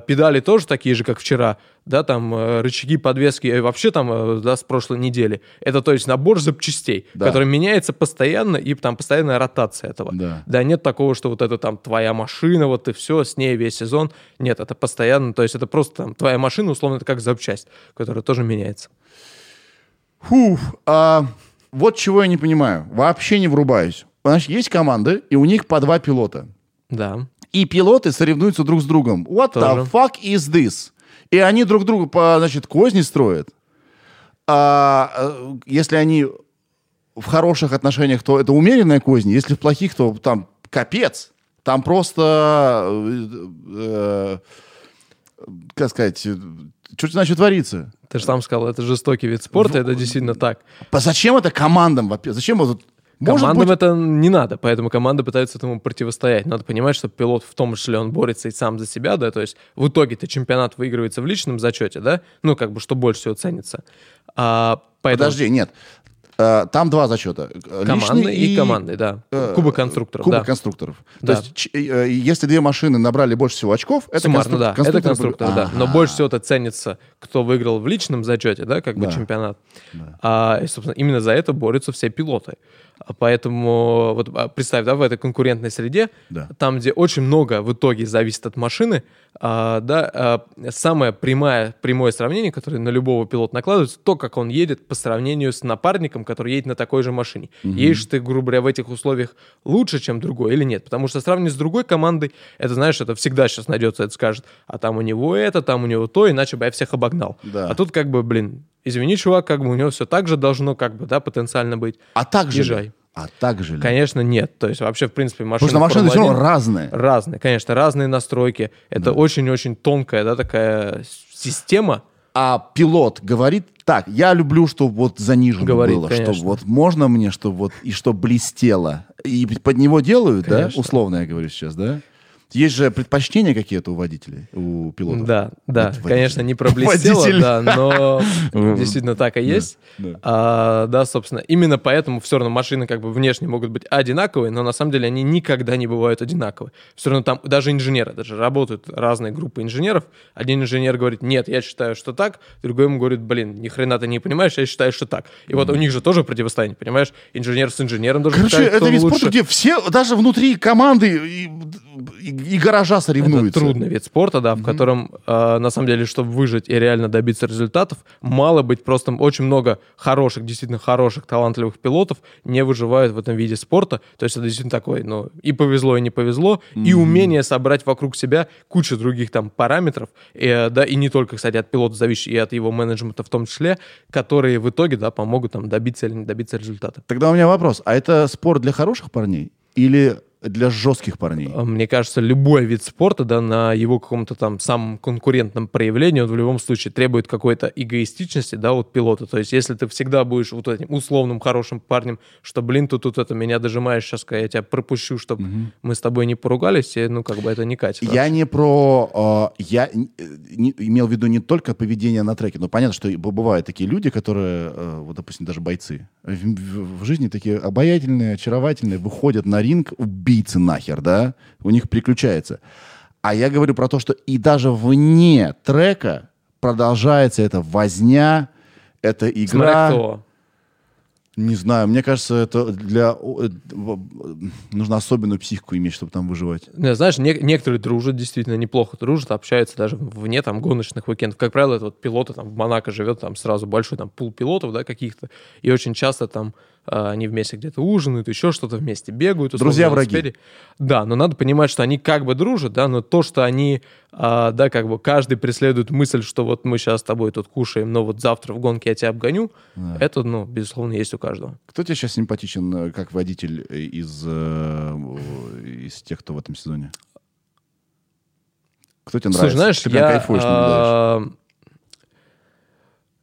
педали тоже такие же, как вчера, да, там э, рычаги, подвески, э, вообще там, э, да, с прошлой недели. Это, то есть, набор запчастей, Да. который меняется постоянно, и там постоянная ротация этого. Да. нет такого, что вот это там твоя машина, вот и все, с ней весь сезон. Нет, это постоянно, то есть это просто там твоя машина, условно, это как запчасть, которая тоже меняется. Фух, а вот чего я не понимаю, вообще не врубаюсь. Значит, есть команды, и у них по два пилота. Да. И пилоты соревнуются друг с другом. What the Тоже. fuck is this? И они друг другу по, значит, козни строят. А э, если они в хороших отношениях, то это умеренная козни. Если в плохих, то там капец. Там просто, э, э, как сказать, что значит творится? Ты же сам сказал, это жестокий вид спорта, это действительно так. По- Зачем это командам? во-первых? Зачем вот... Может Командам быть, это не надо, поэтому команда пытается этому противостоять. Надо понимать, что пилот в том числе он борется и сам за себя, да, то есть в итоге-то чемпионат выигрывается в личном зачете, да, ну как бы что больше всего ценится. А, поэтому Подожди, нет. Э, Там два зачета. командный Личный и, командный, да. э, Кубок конструкторов, Кубок да. конструкторов. Да. То есть, э, если две машины набрали больше всего очков, это Суммарно, конструк- да. Это конструкторы конструктор, да. Но больше всего это ценится, кто выиграл в личном зачете, да, как бы Да. чемпионат. А, и, собственно, именно за это борются все пилоты. Поэтому вот а, представь, да, в этой конкурентной среде, Да. там, где очень много в итоге зависит от машины, а, да, а, самое прямое, прямое сравнение, которое на любого пилота накладывается, то, как он едет по сравнению с напарником, который едет на такой же машине. Едешь ты, грубо говоря, в этих условиях лучше, чем другой или нет? Потому что сравнивать с другой командой, это, знаешь, это всегда сейчас найдется, это скажет, а там у него это, там у него то, иначе бы я всех обогнал. Да. А тут как бы, блин, извини, чувак, как бы у него все так же должно, как бы, да, потенциально быть. А так же? Езжай. А так же ли? Конечно, нет. То есть вообще, в принципе, машины Потому что машины все равно Формулы-1 разные. разные, конечно, разные настройки. Это очень-очень тонкая, да, такая система. А пилот говорит так, я люблю, чтобы вот занижено Говорит, было, конечно. чтобы вот можно мне, чтобы вот и чтобы блестело. И под него делают, Конечно. да? Условно я говорю сейчас, да? Есть же предпочтения какие-то у водителей, у пилотов. Да, да, Вот конечно, не проблестело, да, но <laughs> действительно так и есть. да. А, да, собственно, именно поэтому все равно машины как бы внешне могут быть одинаковые, но на самом деле они никогда не бывают одинаковые. Все равно там даже инженеры, даже работают разные группы инженеров. Один инженер говорит, нет, я считаю, что так, другой ему говорит, блин, ни хрена ты не понимаешь, я считаю, что так. И вот у них же тоже противостояние, понимаешь? Инженер с инженером даже Короче, это вид спорта, где все, даже внутри команды и, и- и гаража соревнуются. Это трудный вид спорта, да, в котором, э, на самом деле, чтобы выжить и реально добиться результатов, мало быть просто очень много хороших, действительно хороших, талантливых пилотов не выживают в этом виде спорта. То есть это действительно такой, ну, и повезло, и не повезло, и умение собрать вокруг себя кучу других там параметров, э, да, и не только, кстати, от пилота зависит, и от его менеджмента в том числе, которые в итоге, да, помогут там добиться или не добиться результата. Тогда у меня вопрос, а это спорт для хороших парней? Или для жестких парней? А, Мне кажется, любой вид спорта, да, на его каком-то там самом конкурентном проявлении, он в любом случае требует какой-то эгоистичности, да, от пилота. То есть, если ты всегда будешь вот этим условным хорошим парнем, что, блин, ты тут это меня дожимаешь, сейчас я тебя пропущу, чтобы мы с тобой не поругались, и, ну, как бы это не катит. Я не про... э, я не- имел в виду не только поведение на треке, но понятно, что бывают такие люди, которые, э, вот, допустим, даже бойцы, в, в- в жизни такие обаятельные, очаровательные, выходят на ринг, убийцы нахер, да, у них приключается. А я говорю про то, что и даже вне трека продолжается эта возня, эта Смотря игра. кто. Не знаю, мне кажется, это для... э, в- Нужно особенную психику иметь, чтобы там выживать. Не, Знаешь, не- некоторые дружат, действительно неплохо дружат, общаются даже вне там гоночных уикендов. Как правило, это вот пилоты там в Монако живет, там сразу большой там пул пилотов, да, каких-то. И очень часто там они вместе где-то ужинают, еще что-то вместе бегают. Друзья враги. велосипеде. Да, но надо понимать, что они как бы дружат, да, но то, что они, а, да, как бы каждый преследует мысль, что вот мы сейчас с тобой тут кушаем, но вот завтра в гонке я тебя обгоню, это, ну, безусловно, есть у каждого. Кто тебе сейчас симпатичен э, как водитель э, из, э, из тех, кто в этом сезоне? Кто тебе Слушай, нравится? знаешь, Ты я... кайфуешь, а,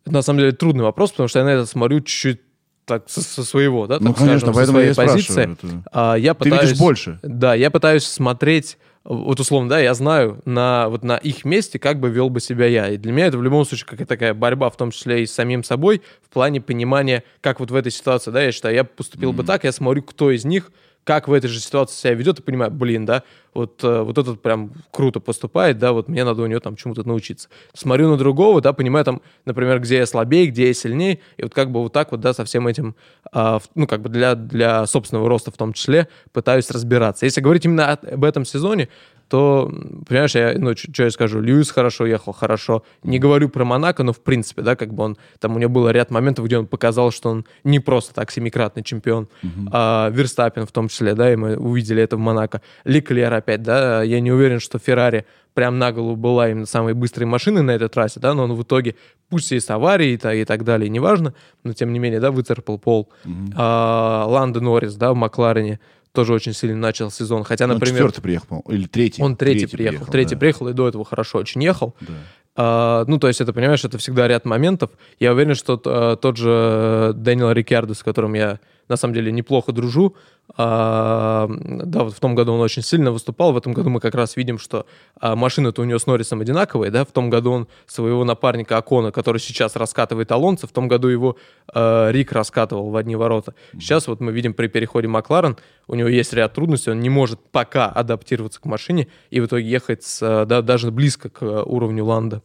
на самом деле трудный вопрос, потому что я на это смотрю чуть-чуть так со, со своего, да, Ну, так конечно, скажем, поэтому я своей позиции. спрашиваю. это. А, я Ты пытаюсь, видишь больше. Да, я пытаюсь смотреть, вот условно, да, я знаю на, вот на их месте, как бы вел бы себя я. И для меня это в любом случае какая-то такая борьба, в том числе и с самим собой, в плане понимания, как вот в этой ситуации, да, я считаю, я поступил бы так, я смотрю, кто из них как в этой же ситуации себя ведет, и понимаю, блин, да, вот, э, вот этот прям круто поступает, да, вот мне надо у него там чему-то научиться. Смотрю на другого, да, понимаю там, например, где я слабее, где я сильнее, и вот как бы вот так вот, да, со всем этим, а, ну, как бы для, для собственного роста в том числе пытаюсь разбираться. Если говорить именно об этом сезоне, то, понимаешь, я, ну, что я скажу, Льюис хорошо ехал, хорошо. Не говорю про Монако, но в принципе, да, как бы он, там у него было ряд моментов, где он показал, что он не просто так семикратный чемпион. А, Верстаппин в том числе, да, и мы увидели это в Монако. Леклер опять, да, я не уверен, что Феррари прям на голову была именно самой быстрой машиной на этой трассе, да, но он в итоге, пусть и с аварией и, и так далее, неважно, но тем не менее, да, выцарапал пол. А, Ландо Норрис, да, в Макларене тоже очень сильно начал сезон, хотя, Он например... четвертый приехал, или третий. Он третий, приехал, третий да. приехал, и до этого хорошо очень ехал. Да. А, ну, то есть, это, понимаешь, это всегда ряд моментов. Я уверен, что э, тот же Дэниел Рикардо, с которым я, на самом деле, неплохо дружу, а, да, вот в том году он очень сильно выступал, в этом году мы как раз видим, что а, машины-то у него с Норрисом одинаковые, да, в том году он своего напарника Акона, который сейчас раскатывает Алонсо, в том году его э, Рик раскатывал в одни ворота. Сейчас вот мы видим при переходе Макларен, у него есть ряд трудностей, он не может пока адаптироваться к машине и в итоге ехать с, э, да, даже близко к э, уровню Ланда.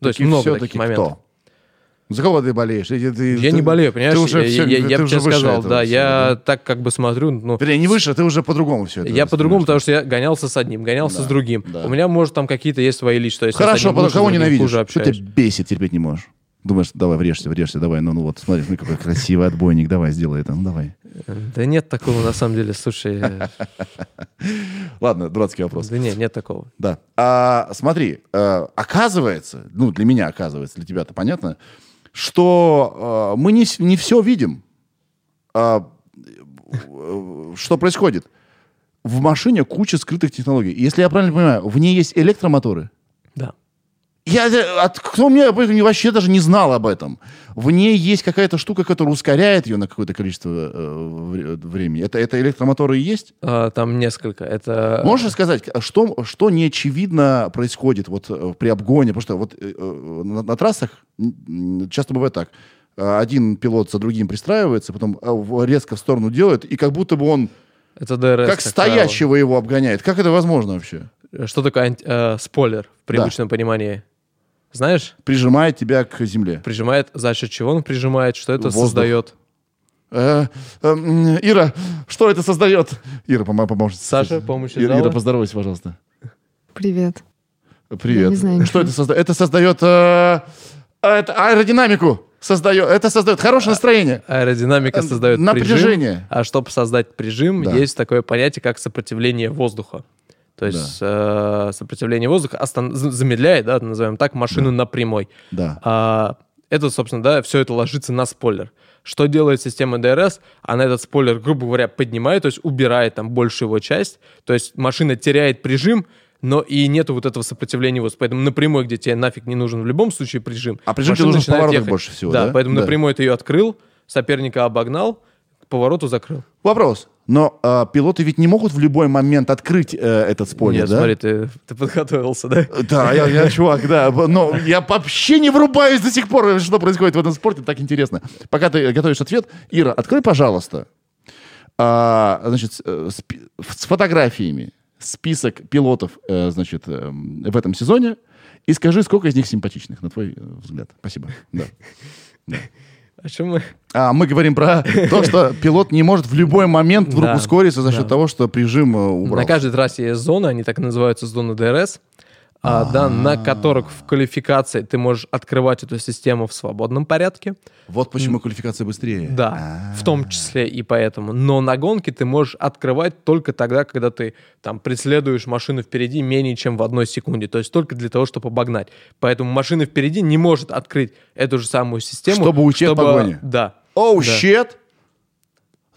То есть Так много таких моментов. кто? За кого ты болеешь? Ты- ты- Я ты- не болею, понимаешь? Ты уже я я- я ты бы тебе сказал, да, всего, я да? так как бы смотрю, ну, Вернее, не выше, ты уже по-другому все это я по-другому, потому что я гонялся с одним, гонялся Да, с другим. да. У меня, может, там какие-то есть свои личные. Хорошо, одним потом лучше, с кого ненавидишь? хуже Что тебя бесит, терпеть не можешь? Думаешь, давай, врежься, врежься, давай, ну, ну вот, смотри, смотри, какой красивый отбойник, давай, сделай это, ну, давай. Да нет такого, на самом деле, слушай. э, <laughs> Ладно, дурацкий вопрос. Да нет, нет такого. Да. А, смотри, э, оказывается, ну, для меня оказывается, для тебя-то понятно, что э, мы не, не все видим. А, э, что происходит? В машине куча скрытых технологий. Если я правильно понимаю, в ней есть электромоторы. Да. Я, от, кто мне об этом вообще даже не знал об этом. В ней есть какая-то штука, которая ускоряет ее на какое-то количество э, вре- времени. Это, это электромоторы и есть? А, Там несколько. Это... Можешь сказать, что, что неочевидно происходит вот э, при обгоне? Потому что вот э, э, на, на трассах часто бывает так. Э, Один пилот за другим пристраивается, потом э, резко в сторону делает, и как будто бы он Это ДРС. как стоящего его обгоняет. Как это возможно вообще? правило. Что такое анти- э, спойлер в привычном понимании? Знаешь, Прижимает тебя к земле. прижимает, за счет чего он прижимает, что это Воздух. создает? Э, э, Ира, что это создает? Ира, помо- поможет. Саша, помощь Ира? Ира, поздоровайся, пожалуйста. Привет. Привет. Я не знаю что ничего. это создает? Это создает э, это аэродинамику. Создает. Это создает хорошее настроение. Аэродинамика Э, создает напряжение. прижим, а чтобы создать прижим, Да. есть такое понятие, как сопротивление воздуха. То есть э, сопротивление воздуха остан- замедляет, да, назовем так, машину на прямой. Да. А, это, собственно, да, все это ложится на спойлер. Что делает система DRS? Она этот спойлер, грубо говоря, поднимает, то есть убирает там большую его часть. То есть машина теряет прижим, но и нету вот этого сопротивления. Вот поэтому напрямую, где тебе нафиг не нужен в любом случае прижим. А прижим тебе нужен в поворотах ехать. больше всего, Да, да? поэтому Да. напрямую ты ее открыл, соперника обогнал, к повороту закрыл. Вопрос. Но а, пилоты ведь не могут в любой момент открыть э, этот спойлер, Нет, да? смотри, ты, ты подготовился, да? Да, я, я <laughs> чувак, да. Но я вообще не врубаюсь до сих пор, что происходит в этом спорте. Так интересно. Пока ты готовишь ответ, Ира, открой, пожалуйста, а, значит, с, э, с с фотографиями список пилотов, э, значит, э, в этом сезоне и скажи, сколько из них симпатичных, на твой э, взгляд. Спасибо. Да. <laughs> О чем мы? А мы говорим про то, что пилот не может в любой момент вдруг Да, ускориться за счет да. того, что прижим э, убрал. На каждой трассе есть зоны, они так называются зоны ДРС, а, да, на которых в квалификации ты можешь открывать эту систему в свободном порядке. Вот почему квалификация быстрее. Да, в том числе и поэтому. Но на гонке ты можешь открывать только тогда, когда ты там преследуешь машину впереди менее чем в одной секунде. То есть только для того, чтобы обогнать. Поэтому машина впереди не может открыть эту же самую систему. Чтобы уйти от погони. Да. Оу, Да. щет!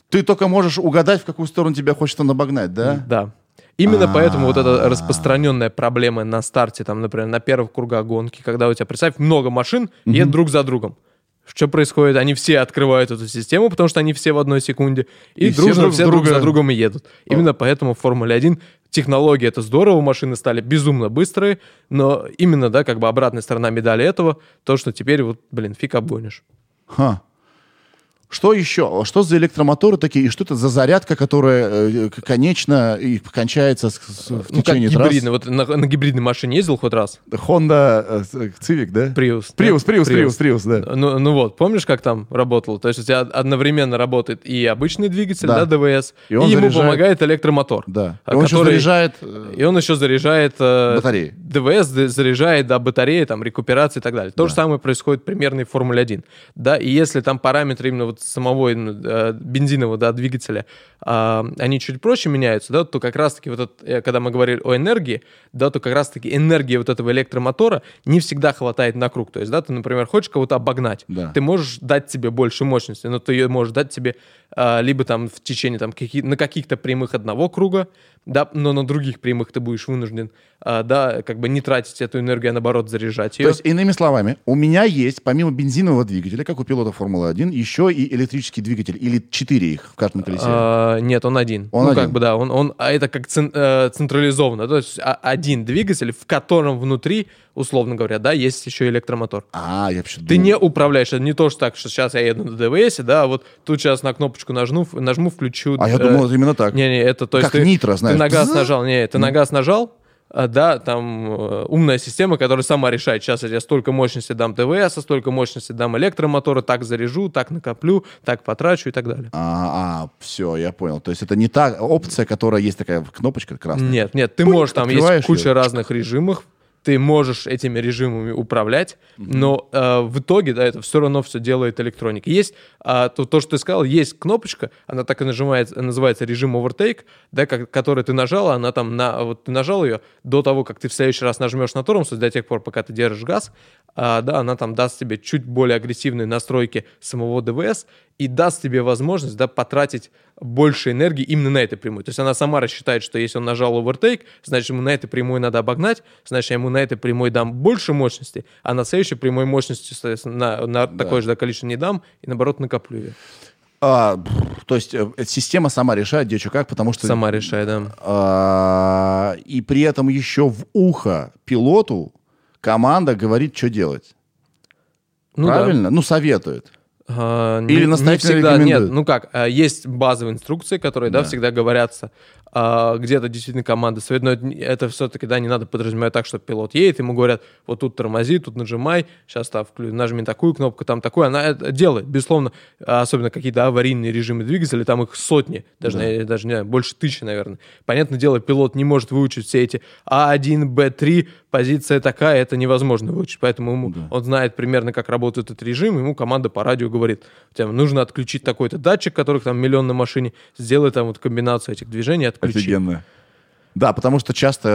Ты только можешь угадать, в какую сторону тебя хочет он обогнать, да? Да. Именно поэтому вот А. эта распространенная проблема на старте, там, например, на первых кругах гонки, когда у тебя, представь, много машин едут друг за другом. Что происходит? Они все открывают эту систему, потому что они все в одной секунде, и, И все дружно друг все друг за другом и едут. Именно поэтому в Формуле 1 технология это здорово, машины стали безумно быстрые, но именно, да, как бы обратная сторона медали этого, то, что теперь вот, блин, фиг обгонишь. Ха. Что еще? Что за электромоторы такие? И что это за зарядка, которая э, к- конечна и кончается с- с- в Ну, как течение трасс? гибридный. Вот на, на гибридной машине ездил хоть раз? Honda э, с- Civic, да? Prius. да? Prius, Prius, Prius, Prius, да. Ну, ну вот, помнишь, как там работало? То есть у тебя одновременно работает и обычный двигатель, Да. да, ДВС, И и, он ему заряжает- помогает электромотор. Да. а И он еще который- заряжает... э, И он еще заряжает... э, Батареи. ДВС заряжает, да, батареи, там, рекуперации и так далее. То же самое происходит примерно и в Формуле 1. Да, и если там параметры именно вот самого э, бензинового, да, двигателя, а, они чуть проще меняются, да, то как раз-таки вот это, э, когда мы говорили о энергии, да, то как раз-таки энергии вот этого электромотора не всегда хватает на круг. То есть, да, ты, например, хочешь кого-то обогнать, Да. ты можешь дать себе больше мощности, но ты ее можешь дать себе а, либо там в течение там каки- на каких-то прямых одного круга, да, но на других прямых ты будешь вынужден, а, да, как бы не тратить эту энергию, а наоборот заряжать ее. То есть, иными словами, у меня есть, помимо бензинового двигателя, как у пилота Формулы-1, еще и электрический двигатель, или четыре их в каждом колесе. А, нет, он один. Он ну, один. как бы, да, он, он, а это как цен- э, централизованно. То есть а- один двигатель, в котором внутри, условно говоря, да, есть еще электромотор. А, я вообще Ты не управляешь, это не то, что так, что сейчас я еду на ДВС, да, а вот тут сейчас на кнопочку нажму, нажму, включу. А я э, думал, это именно так. Не-не, это то есть Как ты, нитро, знаешь. ты на газ нажал, не, ты на газ нажал, а, да, там э, умная система, которая сама решает, сейчас я столько мощности дам ТВС, столько мощности дам электромотора, так заряжу, так накоплю, так потрачу и так далее. А, все, я понял. То есть это не та опция, которая есть такая кнопочка красная. Нет, нет, ты Пунь, можешь, там есть куча её. разных режимов, ты можешь этими режимами управлять, но э, в итоге, да, это все равно все делает электроника. Есть а, то, то, что ты сказал, есть кнопочка, она так и нажимается, называется режим overtake, да, как, который ты нажал, она там на, вот ты нажал ее до того, как ты в следующий раз нажмешь на тормоз, до тех пор, пока ты держишь газ, а, да, она там даст тебе чуть более агрессивные настройки самого ДВС и даст тебе возможность, да, потратить больше энергии именно на этой прямой. То есть она сама рассчитает, что если он нажал overtake, значит, ему на этой прямой надо обогнать, значит, я ему на этой прямой дам больше мощности, а на следующей прямой мощности, соответственно, на, на такое же да, количество не дам, и наоборот накоплю ее. А, то есть э, система сама решает, где что как, потому что... Сама решает, да. А, и при этом еще в ухо пилоту команда говорит, что делать. Ну да. Правильно? Ну, советует. А, Или не- не всегда, нет, ну как, а, есть базовые инструкции, которые, да, Да. всегда говорятся, где-то действительно команда советует, но это, все-таки, да, не надо подразумевать так, что пилот едет, ему говорят, вот тут тормози, тут нажимай, сейчас там нажми такую кнопку, там такую, она это делает, безусловно, а, особенно какие-то аварийные режимы двигателя, там их сотни, даже, Да. не- даже не знаю, больше тысячи, наверное. Понятное дело, пилот не может выучить все эти А1, Б3, позиция такая, это невозможно выучить, поэтому ему, Да. он знает примерно, как работает этот режим, ему команда по радио говорит, тебе нужно отключить такой-то датчик, которых там миллион на машине, сделай там вот комбинацию этих движений, отключи. Офигенно. Да, потому что часто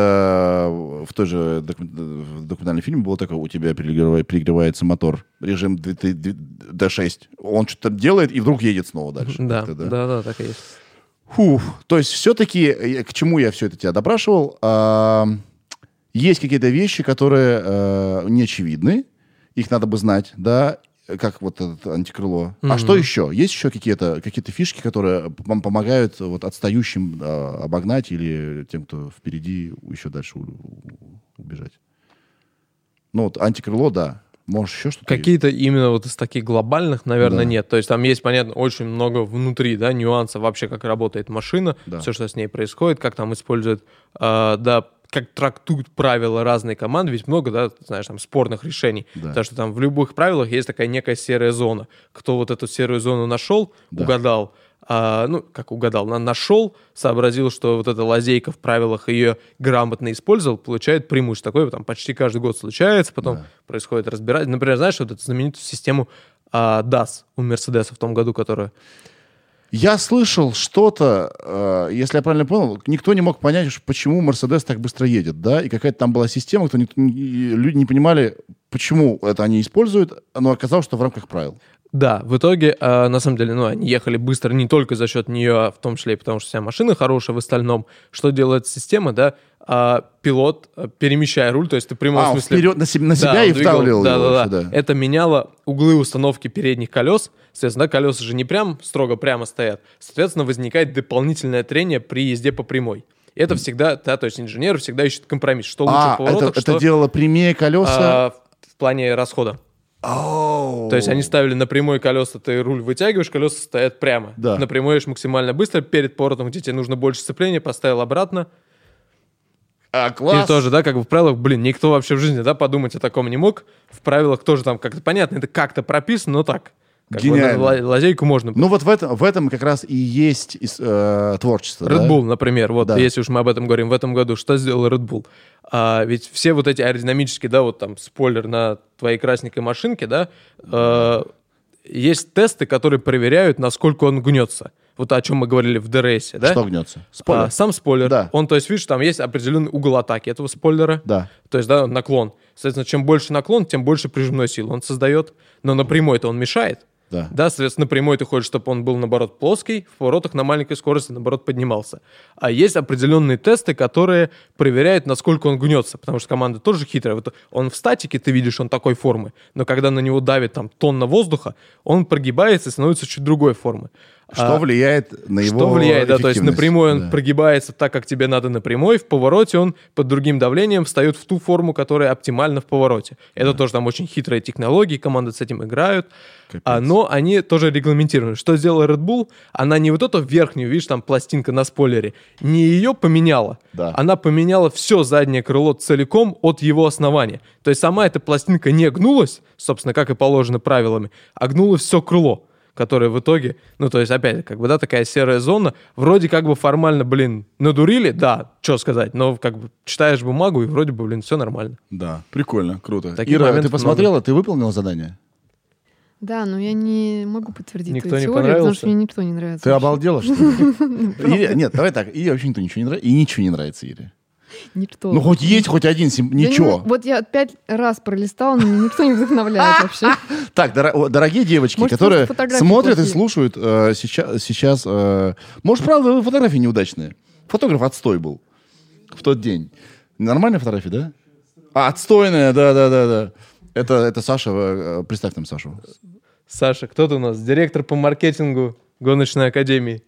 э, в той же документальном фильме было такое, у тебя перегревает- перегревается мотор, режим д- д- д- D6. Он что-то делает и вдруг едет снова дальше. Да, Как-то, да, да, так и есть. Фух, то есть все-таки, к чему я все это тебя допрашивал, а, есть какие-то вещи, которые э, не очевидны, их надо бы знать, да, как вот это антикрыло. А Мгм. что еще? Есть еще какие-то какие фишки, которые вам помогают вот отстающим э, обогнать или тем, кто впереди, еще дальше у- у- убежать? Ну вот антикрыло, да. Может еще что-то? есть? Какие-то именно вот из таких глобальных, наверное, Да. нет. То есть там есть, понятно, очень много внутри, да, нюансов вообще, как работает машина, Да. все, что с ней происходит, как там используют, а, да, как трактуют правила разные команды, ведь много, да, знаешь, там спорных решений. Да. Потому что там в любых правилах есть такая некая серая зона. Кто вот эту серую зону нашел, Да. угадал, а, ну, как угадал, на- нашел, сообразил, что вот эта лазейка в правилах ее грамотно использовал, получает преимущество. Такое там почти каждый год случается, потом Да. происходит разбирать. Например, знаешь, вот эту знаменитую систему а, DAS у Мерседеса в том году, которая... Я слышал что-то, э, если я правильно понял, никто не мог понять, почему Мерседес так быстро едет, да, и какая-то там была система, кто не- люди не понимали, почему это они используют, но оказалось, что в рамках правил. Да, в итоге, а, на самом деле, ну, они ехали быстро не только за счет нее, а в том числе и потому, что вся машина хорошая в остальном. Что делает система, да? А, пилот, а, перемещая руль, то есть ты в прямом А, смысле... вперед на, себя- на Да, себя он и двигал, вдавливал да, его да, да. Это меняло углы установки передних колес. Соответственно, да, колеса же не прям строго прямо стоят. Соответственно, возникает дополнительное трение при езде по прямой. Это всегда, да, то есть инженер всегда ищет компромисс. Что лучше А, в поворотах, это, что это делало прямее колеса? а, в плане расхода. Оу. То есть они ставили на прямой колеса, ты руль вытягиваешь, колеса стоят прямо. Да. На прямой едешь максимально быстро, перед поворотом, где тебе нужно больше сцепления, поставил обратно. А, класс. И тоже, да, как бы в правилах, блин, никто вообще в жизни, да, подумать о таком не мог. В правилах тоже там как-то понятно, это как-то прописано, но так. Как бы Гениально. ла- лазейку можно. Ну вот в этом, в этом как раз и есть э, творчество. Red да? Bull, например, вот, Да. если уж мы об этом говорим, в этом году, что сделал Red Bull? А, ведь все вот эти аэродинамические, да, вот там спойлер на твоей красненькой машинке, да, э, есть тесты, которые проверяют, насколько он гнется. Вот о чем мы говорили в ДРС, да? Что гнется? Спойлер. А, сам спойлер. Да. Он, то есть, видишь, там есть определенный угол атаки этого спойлера. Да. То есть, да, наклон. Соответственно, чем больше наклон, тем больше прижимной силы он создает. Но на прямой-то он мешает. Да. Да, соответственно, прямой ты хочешь, чтобы он был, наоборот, плоский, в поворотах на маленькой скорости, наоборот, поднимался. А есть определенные тесты, которые проверяют, насколько он гнется, потому что команда тоже хитрая. Вот он в статике, ты видишь, он такой формы, но когда на него давит там тонна воздуха, он прогибается и становится чуть другой формы. Что А, влияет на его что влияет, да, то есть напрямую он Да. прогибается так, как тебе надо напрямую, в повороте он под другим давлением встает в ту форму, которая оптимальна в повороте. Это тоже там очень хитрые технологии, команды с этим играют, а, но они тоже регламентированы. Что сделала Red Bull? Она не вот эту верхнюю, видишь, там пластинка на спойлере, не ее поменяла, Да. она поменяла все заднее крыло целиком от его основания. То есть сама эта пластинка не гнулась, собственно, как и положено правилами, а гнуло все крыло которое в итоге, ну, то есть, опять, как бы, да, такая серая зона, вроде как бы формально, блин, надурили, да, что сказать, но как бы читаешь бумагу, и вроде бы, блин, все нормально. Да, прикольно, круто. Таких Ира, ты моментов посмотрела, ты выполнила задание? Да, но я не могу подтвердить Никто твою не теорию, потому что мне никто не нравится. Ты вообще. обалдела, что ли? <laughs> Нет, давай так, Ире вообще никто ничего не нравится, и ничего не нравится Ире. Никто. Ну, хоть есть хоть один, сим- Да не- ничего. вот я пять раз пролистала, но никто не вдохновляет <laughs> вообще. Так, дорогие девочки, которые смотрят и слушают э, сейчас, сейчас э, может, правда, фотографии неудачные? Фотограф отстой был в тот день. Нормальная фотография, да? А, отстойная, да-да-да-да. Это, это Саша, э, представь нам Сашу. Саша, кто ты у нас? Директор по маркетингу гоночной академии.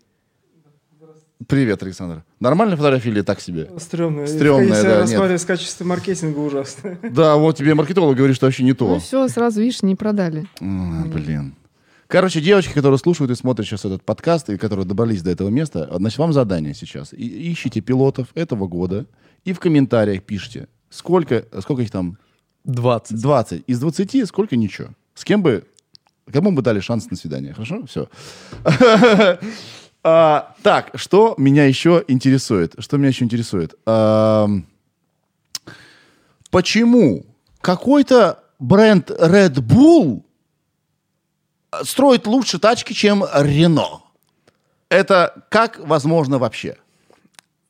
Привет, Александр. Нормальная фотография или так себе? Стрёмная. Стрёмная, Если да, рассматривать с качеством маркетинга ужасно. Да, вот тебе маркетолог говорит, что вообще не Ну то. все, сразу, видишь, не продали. А, блин. Короче, девочки, которые слушают и смотрят сейчас этот подкаст, и которые добрались до этого места, значит, вам задание сейчас. И- ищите пилотов этого года и в комментариях пишите, сколько, сколько их там, 20. 20. Из 20 сколько ничего. С кем бы, кому бы дали шанс на свидание, хорошо? Все. <laughs> А, Так, что меня еще интересует? Что меня еще интересует? Ам, Почему какой-то бренд Red Bull строит лучше тачки, чем Renault? Это как возможно вообще?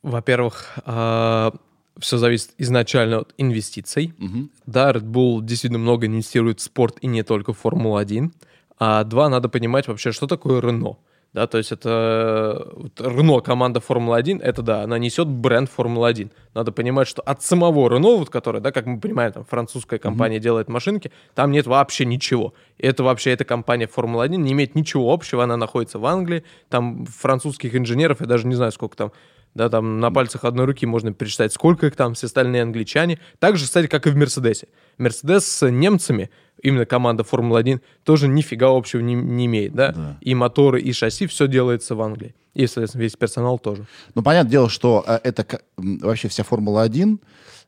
Во-первых, все зависит изначально от инвестиций. Мгм. Да, Red Bull действительно много инвестирует в спорт и не только в Формулу-1. А два, надо понимать вообще, что такое Рено. Да, то есть это вот Рено, команда Формулы-1, это да, она несет бренд Формулы-1. Надо понимать, что от самого Рено, вот которое, да, как мы понимаем, там французская компания делает машинки, там нет вообще ничего. Это вообще, эта компания Формула-1 не имеет ничего общего, она находится в Англии, там французских инженеров, я даже не знаю, сколько там, да, там на пальцах одной руки можно пересчитать, сколько их там, все остальные англичане. Так же, кстати, как и в Мерседесе. Мерседес с немцами, именно команда Формулы-1, тоже нифига общего не, не имеет, да? Да. И моторы, и шасси, все делается в Англии. И, соответственно, весь персонал тоже. Ну, понятное дело, что э, это вообще вся Формула-1,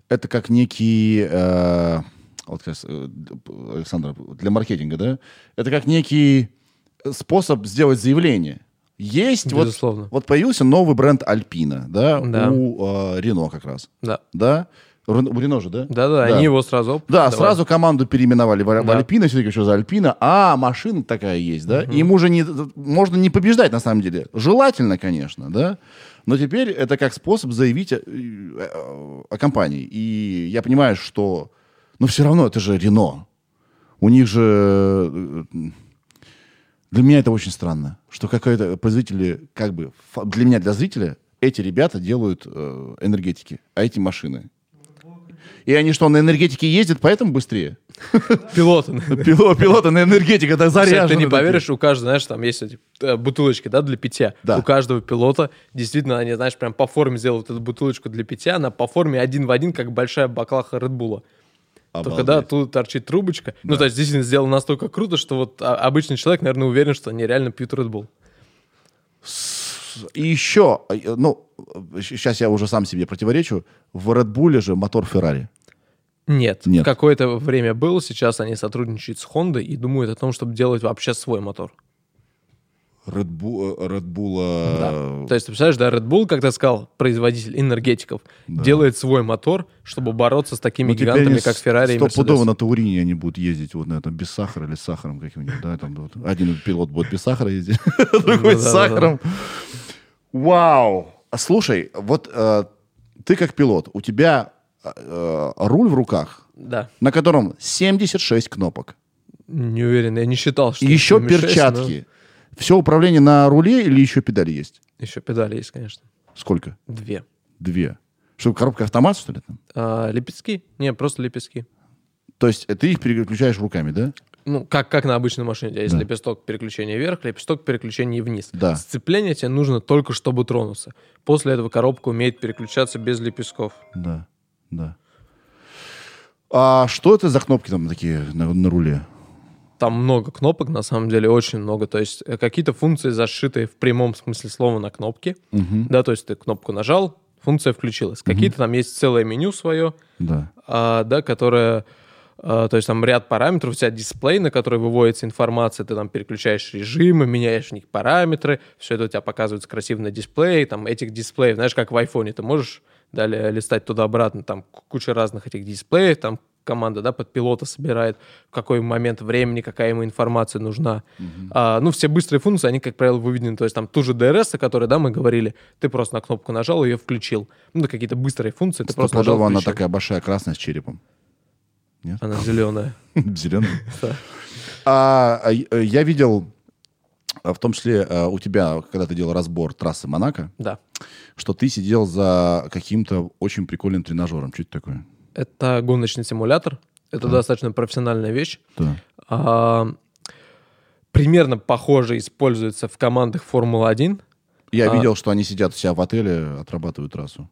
это как некий... э, вот, э, Александр, для маркетинга, да? Это как некий способ сделать заявление. Есть вот, Безусловно. вот появился новый бренд Альпина, да, Да. у э, Рено как раз, Да. да? У Рено же, да? Да-да, они его сразу... Да, давай. сразу команду переименовали в, в Да. Альпина, все таки что за Альпина, а машина такая есть, да, и ему же не, можно не побеждать на самом деле, желательно, конечно, да, но теперь это как способ заявить о, о- о компании, и я понимаю, что, но все равно это же Рено, у них же, э, для меня это очень странно, что какой-то производители, как бы, для меня, для зрителя, эти ребята делают э, энергетики, а эти машины. И они что, на энергетике ездят, поэтому быстрее? <laughs> Пилоты. Пилот, пилоты на энергетике, это Кстати, заряжено. ты не поверишь, у каждого, знаешь, там есть эти э, бутылочки, да, для питья. Да. У каждого пилота действительно, они, знаешь, прям по форме сделают эту бутылочку для питья, она по форме один в один, как большая баклаха Редбула. Только да, тут торчит трубочка. Ну, то есть действительно сделано настолько круто, что вот а, обычный человек, наверное, уверен, что они реально пьют Red Bull. И еще, э, ну, сейчас я уже сам себе противоречу, в Red Bull же мотор Феррари. Нет. Нет. Какое-то время был, сейчас они сотрудничают с Honda и думают о том, чтобы делать вообще свой мотор. Red Bull, э, Red Bull, э, Да. То есть, ты представляешь, да, Red Bull, как ты сказал, производитель энергетиков, делает свой мотор, чтобы бороться с такими ну, теперь гигантами, как Ferrari и Стопудово Mercedes. на Таурине они будут ездить вот на этом без сахара или с сахаром каким-нибудь, да, там вот один пилот будет без сахара ездить, <laughs> другой с сахаром. Вау! А Слушай, вот э, ты как пилот, у тебя руль в руках, Да, на котором 76 кнопок. не уверен, я не считал, что... И еще 76, перчатки. Все управление на руле или еще педали есть? Еще педали есть, конечно. Сколько? Две. Две. Что, коробка автомат, что ли? Там? А, лепестки? Не, просто лепестки. То есть э, ты их переключаешь руками, да? Ну, как, как на обычной машине. У тебя есть Да. лепесток переключения вверх, лепесток переключения вниз. Да. Сцепление тебе нужно только, чтобы тронуться. После этого коробка умеет переключаться без лепестков. Да, да. А что это за кнопки там такие на, на руле? Там много кнопок, на самом деле, очень много. То есть э, какие-то функции зашиты в прямом смысле слова на кнопки. Да, то есть ты кнопку нажал, функция включилась. Какие-то там есть целое меню свое, Да. а, да, которое... а, то есть там ряд параметров, у тебя дисплей, на который выводится информация, ты там переключаешь режимы, меняешь в них параметры, все это у тебя показывается красиво на дисплее, там этих дисплеев, знаешь, как в айфоне, ты можешь далее листать туда-обратно, там куча разных этих дисплеев, там команда, да, под пилота собирает, в какой момент времени, какая ему информация нужна. А, ну, все быстрые функции, они, как правило, выведены, то есть там ту же DRS, о которой, да, мы говорили, ты просто на кнопку нажал, ее включил. Ну, какие-то быстрые функции, ты просто нажал, она такая большая, красная, с черепом. Она зеленая. <laughs> Зеленый. <laughs> Да. А, а, э, я видел, в том числе а, у тебя, когда ты делал разбор трассы Монако, Да. что ты сидел за каким-то очень прикольным тренажером. Что это такое? Это гоночный симулятор. Это достаточно профессиональная вещь. Да. А, примерно похоже используется в командах Формулы-1. Я А. видел, что они сидят у себя в отеле, отрабатывают трассу.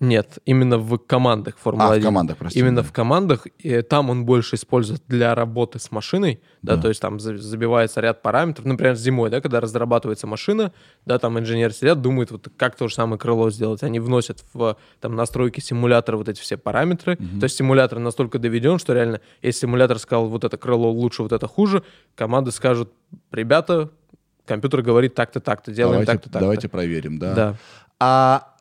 Нет, именно в командах Формулы-1. А, в командах, прости, Именно да. в командах. И там он больше используется для работы с машиной. Да, Да. то есть там за- забивается ряд параметров. Например, зимой, да, когда разрабатывается машина, да, там инженеры сидят, думают, вот как то же самое крыло сделать. Они вносят в там, настройки симулятора вот эти все параметры. То есть симулятор настолько доведен, что реально, если симулятор сказал, вот это крыло лучше, вот это хуже, команды скажут, ребята, компьютер говорит так-то, так-то, делаем так-то, так-то. давайте проверим, да. Да. А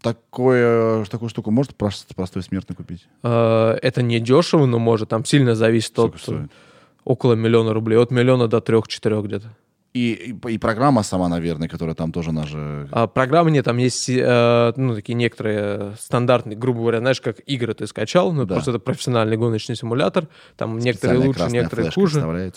такое, такую штуку может просто простой смертный купить? Э, Это не дешево, но может. Там сильно зависит от около миллиона рублей. От миллиона до трех-четырех где-то. И, и, и программа сама, наверное, которая там тоже наша... А, программы нет, там есть, э, ну, такие некоторые стандартные, грубо говоря, знаешь, как игры ты скачал, ну, Да. просто это профессиональный гоночный симулятор, там некоторые лучше, некоторые хуже.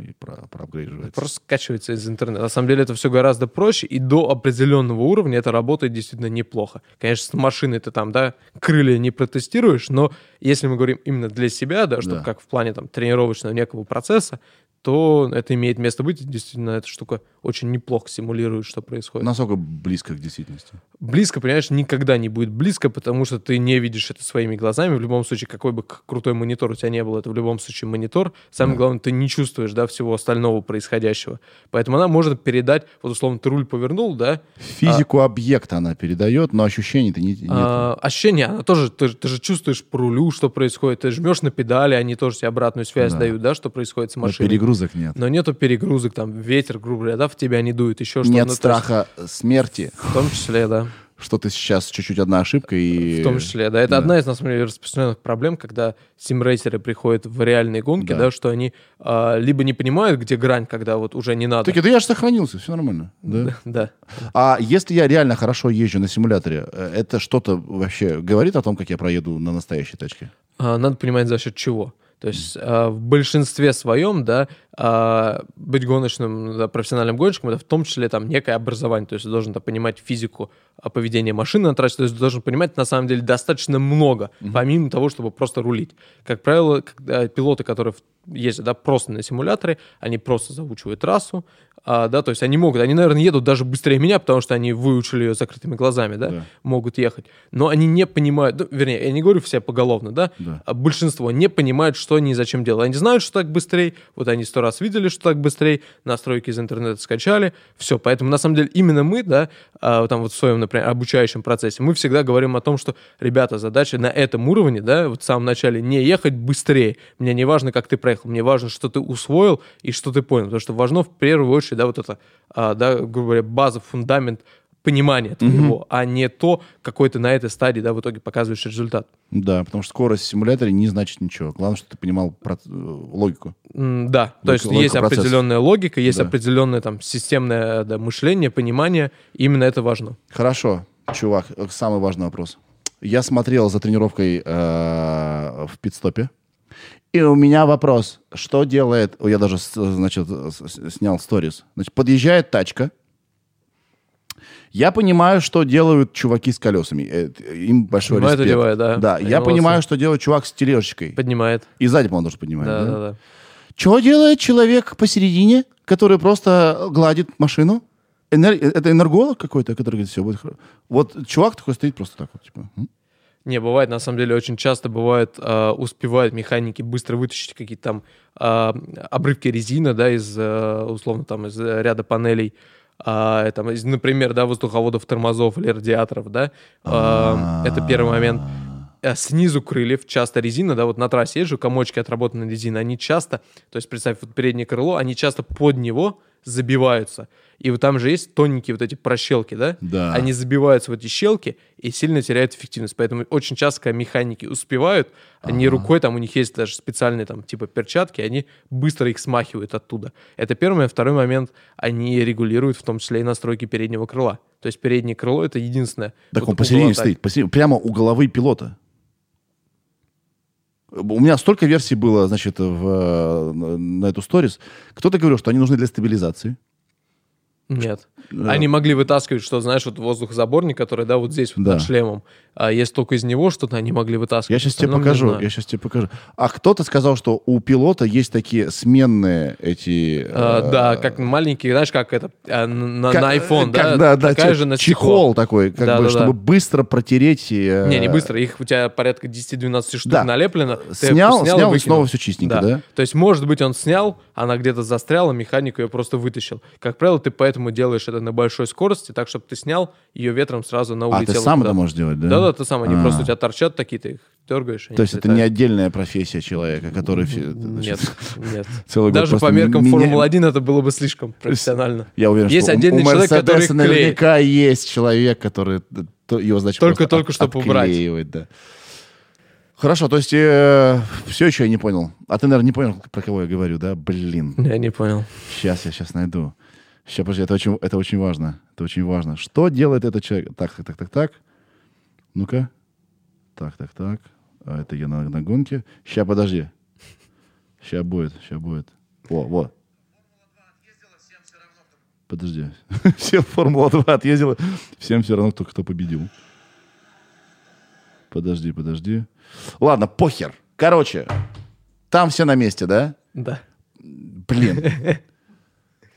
И про- проапгрейживается. Просто скачивается из интернета. На самом деле это все гораздо проще, и до определенного уровня это работает действительно неплохо. Конечно, с машиной ты там, да, крылья не протестируешь, но если мы говорим именно для себя, да, чтобы Да. как в плане там тренировочного некого процесса, то это имеет место быть. Действительно, эта штука очень неплохо симулирует, что происходит. Насколько близко к действительности? Близко, понимаешь, никогда не будет близко, потому что ты не видишь это своими глазами. В любом случае, какой бы крутой монитор у тебя не был, это в любом случае монитор. Самое главное, ты не чувствуешь, да, всего остального происходящего. Поэтому она может передать, вот условно, ты руль повернул, да, Физику объекта она передает, но ощущений-то не, нет. а, ощущение, она тоже, ты, же- ты же чувствуешь по рулю, что происходит, ты жмешь на педали, они тоже тебе обратную связь Да. дают, да, что происходит с Но машиной. Перегрузок нет. Но нету перегрузок, там ветер, грубо говоря, да, в тебя не дует, еще что-то. нет Ну, то есть страха смерти, В том числе, да. что ты сейчас чуть-чуть одна ошибка и... В том числе, да. Это да. одна из, на самом деле, распространенных проблем, когда симрейсеры приходят в реальные гонки, Да. да, что они а, либо не понимают, где грань, когда вот уже не надо. Такие, да я же сохранился, все нормально. Да? <laughs> Да. А если я реально хорошо езжу на симуляторе, э, это что-то вообще говорит о том, как я проеду на настоящей тачке? А, надо понимать, за счет чего. То есть а, в большинстве своем, да, а, быть гоночным, да, профессиональным гонщиком, это в том числе там некое образование. То есть ты должен да, понимать физику а, поведения машины на трассе, то есть ты должен понимать на самом деле достаточно много, помимо того, чтобы просто рулить. Как правило, когда пилоты, которые ездят да, просто на симуляторе, они просто заучивают трассу, а, да, то есть они могут, они, наверное, едут даже быстрее меня, потому что они выучили ее закрытыми глазами, да, Да. могут ехать. Но они не понимают, ну, вернее, я не говорю все поголовно, да, Да. а большинство не понимают, что они и зачем делают. Они знают, что так быстрее, вот они сто раз видели, что так быстрее, настройки из интернета скачали, все. Поэтому, на самом деле, именно мы, да, а, там вот в своем, например, обучающем процессе, мы всегда говорим о том, что, ребята, задача на этом уровне, да, вот в самом начале, не ехать быстрее. Мне не важно, как ты проехал, мне важно, что ты усвоил и что ты понял. Потому что важно в первую очередь, да, вот это, а, да, грубо говоря, база, фундамент понимания твоего, а не то, какой ты на этой стадии, да, в итоге показываешь результат. Да, потому что скорость в симуляторе не значит ничего. Главное, что ты понимал проц- э, логику. М, Да, то Логика- есть логика есть процесса. определенная логика, есть Да. определенное там системное да, мышление, понимание, именно это важно. Хорошо, чувак, э, самый важный вопрос. Я смотрел за тренировкой э, в пидстопе. И у меня вопрос, что делает... Я даже, значит, снял сторис. Значит, подъезжает тачка. Я понимаю, что делают чуваки с колесами. Э, Им большой Ну, это респект. делает, да. Да, Они я понимаю, что делает чувак с тележечкой. Поднимает. И сзади, по-моему, тоже поднимает. Да, да? да, да. Что делает человек посередине, который просто гладит машину? Энер- Это энерголог какой-то, который говорит, все будет хорошо. Вот чувак такой стоит просто так вот, типа. Не, бывает, на самом деле, очень часто бывает, а, успевают механики быстро вытащить какие-то там а, обрывки резины, да, из, а, условно, там, из э, ряда панелей, а, там, из, например, да, воздуховодов, тормозов или радиаторов, да. А, это первый момент. А снизу крыльев часто резина, да, вот на трассе езжу, комочки отработанной резины, они часто, то есть представь, вот переднее крыло, они часто под него забиваются. И вот там же есть тоненькие вот эти прощелки, да? Да. Они забиваются в эти щелки и сильно теряют эффективность. Поэтому очень часто, когда механики успевают, они рукой, там у них есть даже специальные там типа перчатки, они быстро их смахивают оттуда. Это первый. Второй момент, они регулируют в том числе и настройки переднего крыла. То есть переднее крыло это единственное. Так вот он посередине стоит, посередине, прямо у головы пилота. У меня столько версий было, значит, в, э, на на эту сторис. Кто-то говорил, что они нужны для стабилизации. Нет. Да. Они могли вытаскивать, что, знаешь, вот воздухозаборник, который, да, вот здесь вот Да. над шлемом. А если только из него что-то они могли вытаскивать. Я сейчас тебе не покажу. Я сейчас тебе покажу. А кто-то сказал, что у пилота есть такие сменные эти. А, э, да, как маленький, знаешь, как это, а, на, как- на iPhone, как- да? да, Такая те- же на чехол такой, как Да, бы, да, чтобы да. быстро протереть. и, э, Не, не быстро, их у тебя порядка 10-12 штук Да. налеплено. Ты Снял, снял снял, и выкинул. снова все чистенько, да? То есть, может быть, он снял, она где-то застряла, механик ее просто вытащил. Как правило, ты поэтому делаешь это на большой скорости, так, чтобы ты снял, ее ветром сразу на А, улетело. ты сам куда-то. это можешь делать, да? Да-да, ты сам, они А. просто у тебя торчат такие, ты их дергаешь. То есть это не отдельная профессия человека, который... Нет, нет. <laughs> Целый Даже по меркам меня- Формулы-1 это было бы слишком профессионально. Я уверен, Есть что отдельный у человек, который их клеит. наверняка есть человек, который его, значит, Только- просто только от- чтоб убрать. да. Хорошо, то есть все еще я не понял. А ты, наверное, не понял, про кого я говорю, да? Блин, Я не понял. сейчас я сейчас найду. Сейчас, подожди, это очень, это очень важно. Это очень важно. Что делает этот человек? Так, так, так, так, так. Ну-ка. Так, так, так. А это я на, на гонке. Сейчас, подожди. Сейчас будет, сейчас будет. О, вот. Подожди. <laughs> Всем Формула-2 отъездила. Всем все равно, кто, кто победил. Подожди, подожди. Ладно, похер. Короче, там все на месте, да? Да. Блин. <laughs>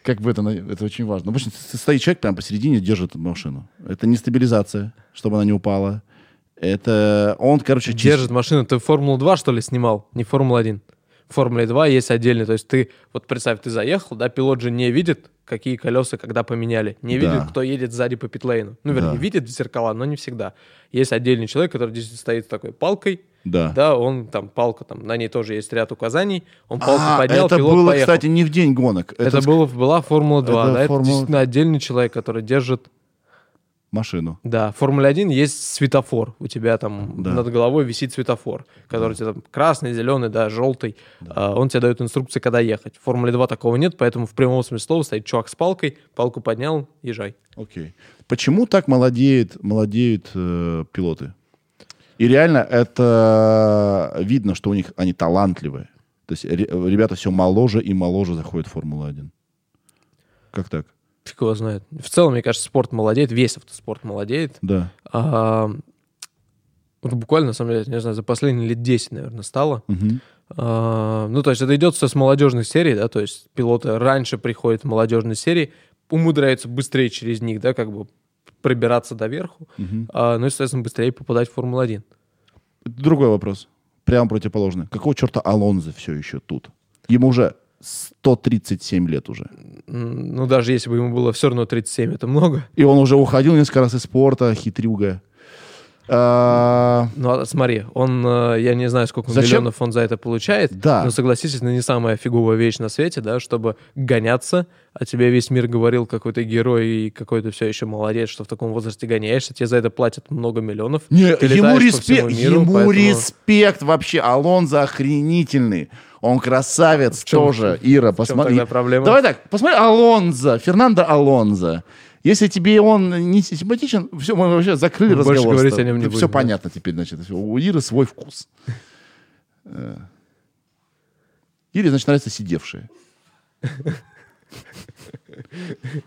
Как бы это, это очень важно. Обычно стоит человек прямо посередине, держит машину. Это не стабилизация, чтобы она не упала. Это он, короче, чист- Держит машину. Ты Формулу-2, что ли, снимал? Не Формула-1. В Формуле 2 есть отдельный. То есть ты, вот представь, ты заехал, да, пилот же не видит, какие колеса когда поменяли. Не Да. видит, кто едет сзади по питлейну. Ну, вернее, Да. видит в зеркала, но не всегда. Есть отдельный человек, который действительно стоит с такой палкой, Да. да, он там палка, там на ней тоже есть ряд указаний, он палку А, поднял, это пилот было, поехал. кстати, не в день гонок. это ск- было, была Формула 2, это да, Формула- это действительно отдельный человек, который держит машину. Да, в Формуле 1 есть светофор. У тебя там Да. над головой висит светофор, который у тебя там красный, зеленый, да, желтый. А, он тебе дает инструкции, когда ехать. В Формуле 2 такого нет, поэтому в прямом смысле слова стоит чувак с палкой, палку поднял, езжай. Окей. Почему так молодеют, молодеют э, пилоты? И реально это видно, что у них они талантливые. То есть ре- ребята все моложе и моложе заходят в Формулу-1. Как так? Фиг его знает. В целом, мне кажется, спорт молодеет, весь автоспорт молодеет. Да. А, вот буквально, на самом деле, не знаю, за последние лет 10, наверное, стало. Мгм. А, ну, то есть это идет все с молодежных серий, да, то есть пилоты раньше приходят в молодежные серии, умудряются быстрее через них, да, как бы пробираться до верху, Мгм. а, ну и, соответственно, быстрее попадать в Формулу-1. Другой вопрос. Прямо противоположный. Какого черта Алонзо все еще тут? Ему уже 137 лет уже. Ну, даже если бы ему было все равно 37, это много. И он уже уходил несколько раз из спорта, хитрюга. А, Ну, а смотри, он, э, я не знаю, сколько Зачем? миллионов он за это получает, Да. но согласись, это не самая фиговая вещь на свете, да, чтобы гоняться, а тебе весь мир говорил, какой ты герой и какой ты все еще молодец, что в таком возрасте гоняешься, тебе за это платят много миллионов. Не, Ты ему респект, миру, ему поэтому- респект вообще. Алонзо охренительный. Он красавец В чем- тоже. Ира, посмотри. Давай так, посмотри, Алонзо, Фернандо Алонзо. Если тебе он не симпатичен, все, мы вообще закрыли Мы больше разговор. говорить о нем не Все будем, да. понятно теперь, значит. У Иры свой вкус. Э. Ире, значит, нравятся сидевшие.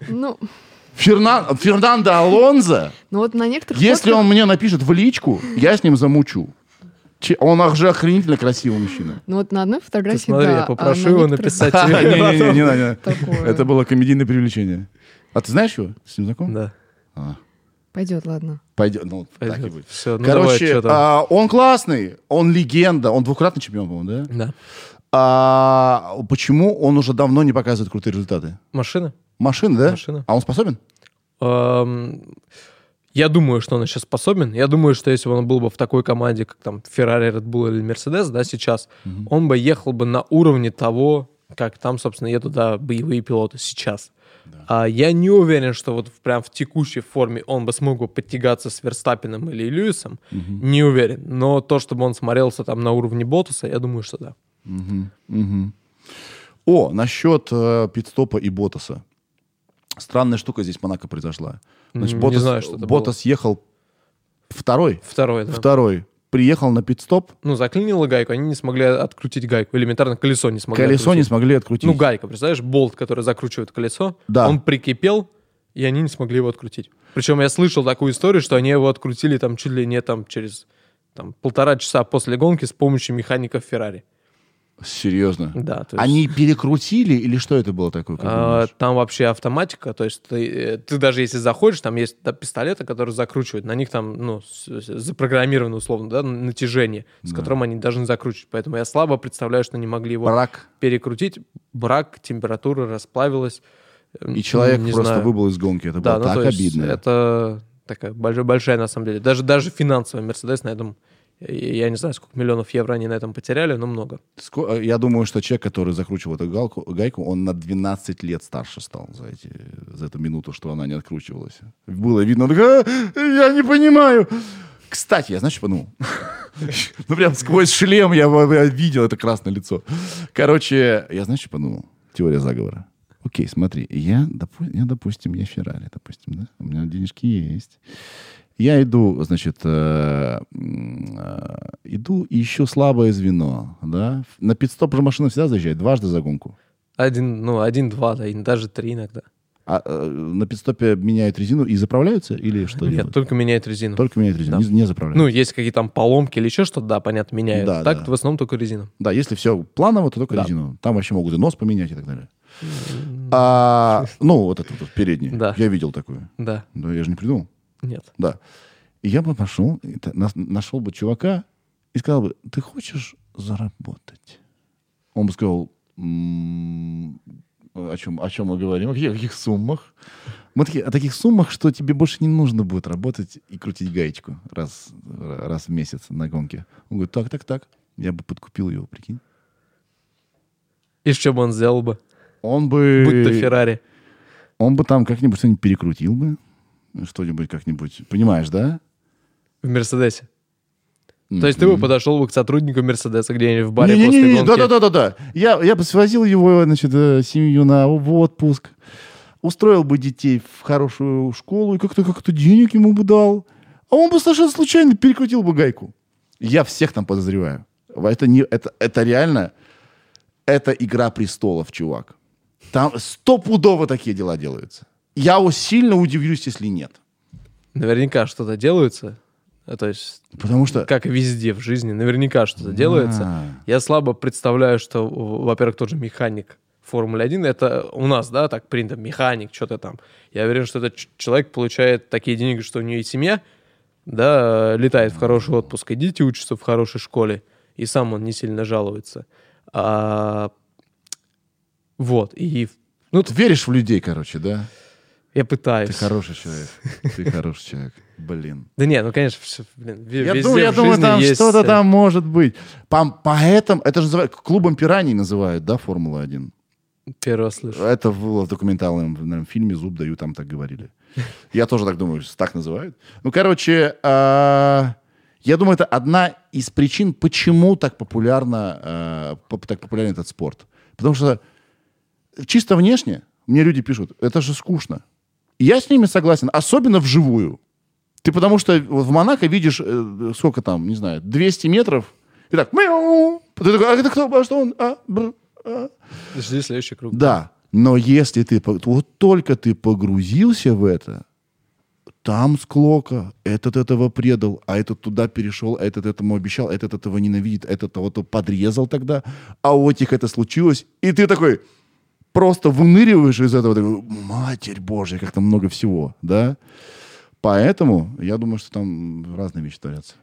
Ну, Фернан- Фернандо Алонзо, ну вот на некоторых если фотках- он мне напишет в личку, я с ним замучу. Че- Он же охренительно красивый мужчина. Ну вот на одной Ты фотографии, смотри, да, я а попрошу на его некоторых- написать. <laughs> Не-не-не. <laughs> Это было комедийное привлечение. А ты знаешь его? С ним знаком? Да, А, Пойдет, ладно. Пойдет, ну, так и пойдет. будет. Все, ну давай, Короче, там? а, он классный, он легенда, он двукратный чемпион, по-моему, да? Да. А почему он уже давно не показывает крутые результаты? Машина? Машина, да? Машина. А он способен? Эм, Я думаю, что он еще способен. Я думаю, что если бы он был бы в такой команде, как там Ferrari, Red Bull или Mercedes, да, сейчас, он бы ехал бы на уровне того, как там, собственно, едут да, боевые пилоты сейчас. А я не уверен, что вот прям в текущей форме он бы смог бы подтягаться с Верстаппином или Льюисом. Не уверен. Но то, чтобы он смотрелся там на уровне Ботаса, я думаю, что да. Мгм. О, насчет э, пидстопа и Ботаса. Странная штука здесь в Монако произошла. Значит, М, не Ботас, знаю, что это Ботас ехал второй, Второй, да. второй, приехал на пидстоп, Ну, заклинило гайку, они не смогли открутить гайку. Элементарно колесо не смогли колесо не открутить. смогли открутить. Ну, гайка, представляешь, болт, который закручивает колесо, Да. он прикипел, и они не смогли его открутить. Причем я слышал такую историю, что они его открутили там чуть ли не там через там, полтора часа после гонки с помощью механиков Феррари. Серьезно. Да, есть, Они перекрутили или что это было такое? а, там вообще автоматика, то есть ты, э, ты даже если заходишь, там есть да, пистолеты, которые закручивают, на них там, ну, запрограммировано условно, да, натяжение, с Да. которым они должны закручивать. Поэтому я слабо представляю, что они могли его Брак. перекрутить, брак, температура расплавилась. И человек Не просто знаю. выбыл из гонки. Это Да, было ну, так обидно. Это такая большая, большая на самом деле. Даже, даже финансовый Мерседес на этом, я не знаю, сколько миллионов евро они на этом потеряли, но много. Э, Я думаю, что человек, который закручивал эту галку, гайку, он на 12 лет старше стал за, эти, за эту минуту, что она не откручивалась. Было видно, он такой, «А, я не понимаю. Кстати, я знаешь, подумал? <laughs> Ну, прям сквозь шлем я, видел это красное лицо. Короче, я знаешь, подумал? Теория заговора. Окей, смотри, я, допу- я, допустим, я Феррари, допустим, да? У меня денежки есть. Я иду, значит, э, э, иду и ищу слабое звено, да? На пидстоп же машина всегда заезжает, дважды за гонку. Один, ну, один-два, да, и даже три иногда. А э, на пидстопе меняют резину и заправляются или <laughs> что Нет, делают? только меняет резину. Только меняют резину, Да. не, не заправляют. Ну, есть какие-то там поломки или еще что-то, да, понятно, меняют. Да, так да. в основном только резину. Да, если все планово, то только Да. резину. Там вообще могут и нос поменять и так далее. А, ну, вот этот вот передний. Да. Я видел такую. Да, Да, я же не придумал. Нет. Да. И я бы пошел, нашел бы чувака и сказал бы, ты хочешь заработать? Он бы сказал, «М, о чем, о чем мы говорим, о каких, о каких суммах? Мы такие, о таких суммах, что тебе больше не нужно будет работать и крутить гаечку раз, раз в месяц на гонке. Он говорит, так, так, так. Я бы подкупил его, прикинь. И что бы он сделал бы? Он бы... Будь то Феррари. Он бы там как-нибудь что-нибудь перекрутил бы. Что-нибудь как-нибудь. Понимаешь, да? В Мерседесе. То есть ты бы подошел бы к сотруднику Мерседеса где-нибудь в баре после Не-не-не, гонки. да-да-да-да. Я, я бы свозил его, значит, э, семью на в отпуск, устроил бы детей в хорошую школу и как-то как-то денег ему бы дал. А он бы совершенно случайно перекрутил бы гайку. Я всех там подозреваю. Это, не, это, это реально, это игра престолов, чувак. Там стопудово такие дела делаются. Я сильно удивлюсь, если нет. Наверняка что-то делается. А, То есть, Потому что... как и везде в жизни, наверняка что-то делается. А. Я слабо представляю, что, во-первых, тот же механик Формулы 1, это у нас, да, так принято, механик, что-то там. Я уверен, что этот человек получает такие деньги, что у нее и семья, да, летает в хороший отпуск, и дети учатся в хорошей школе, и сам он не сильно жалуется. А, вот, и ну, Ты веришь в людей, короче, да? Я пытаюсь. Ты хороший человек. Ты хороший человек. Блин. Да нет, ну, конечно, всё, блин, Я везде думаю, я думаю там есть, что-то э, там может быть. Пом- Поэтому, это же называют, клубом пираний называют, да, Формула-1? Первый раз слышу. Это было в документальном наверное, фильме «Зуб даю», там так говорили. Я тоже так думаю, так называют. Ну, короче, а, я думаю, это одна из причин, почему так популярно, а, так популярен этот спорт. Потому что чисто внешне мне люди пишут, это же скучно. И я с ними согласен, особенно вживую. Ты потому что в Монако видишь, э, сколько там, не знаю, 200 метров, и так, мяу. Ты такой, а это кто, а что он? А, бр, а». Жди следующий круг. Да, но если ты, вот только ты погрузился в это, там склока, этот этого предал, а этот туда перешел, а этот этому обещал, этот этого ненавидит, этот того-то подрезал тогда, а у этих это случилось, и ты такой просто выныриваешь из этого, такой, матерь божья, как там много всего, да? Поэтому я думаю, что там разные вещи творятся.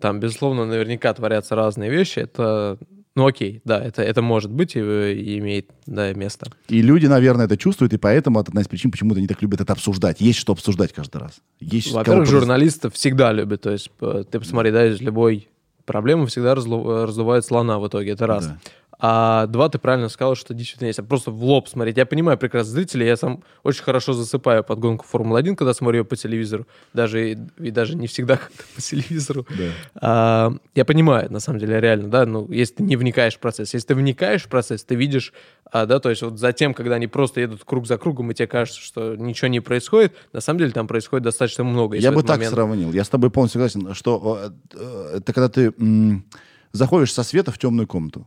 Там, безусловно, наверняка творятся разные вещи. Это, ну окей, да, это, это может быть и, и имеет да, место. И люди, наверное, это чувствуют, и поэтому это одна из причин, почему они так любят это обсуждать. Есть что обсуждать каждый раз. Есть Во-первых, кого журналистов всегда любят. То есть п- ты посмотри, да, из любой проблемы всегда разлу- раздувает слона в итоге. Это раз. Да. А два, ты правильно сказал, что действительно есть. А Просто в лоб смотреть. Я понимаю прекрасно зрителей, я сам очень хорошо засыпаю под гонку Формулы-1, когда смотрю ее по телевизору. Даже, и, и даже не всегда <laughs> как-то по телевизору. Да. А, я понимаю, на самом деле, реально, да, ну, если ты не вникаешь в процесс. Если ты вникаешь в процесс, ты видишь, а, да, то есть вот затем, когда они просто едут круг за кругом, и тебе кажется, что ничего не происходит, на самом деле там происходит достаточно много. Я бы так момент- сравнил. Я с тобой полностью согласен, что э, э, это когда ты м, заходишь со света в темную комнату.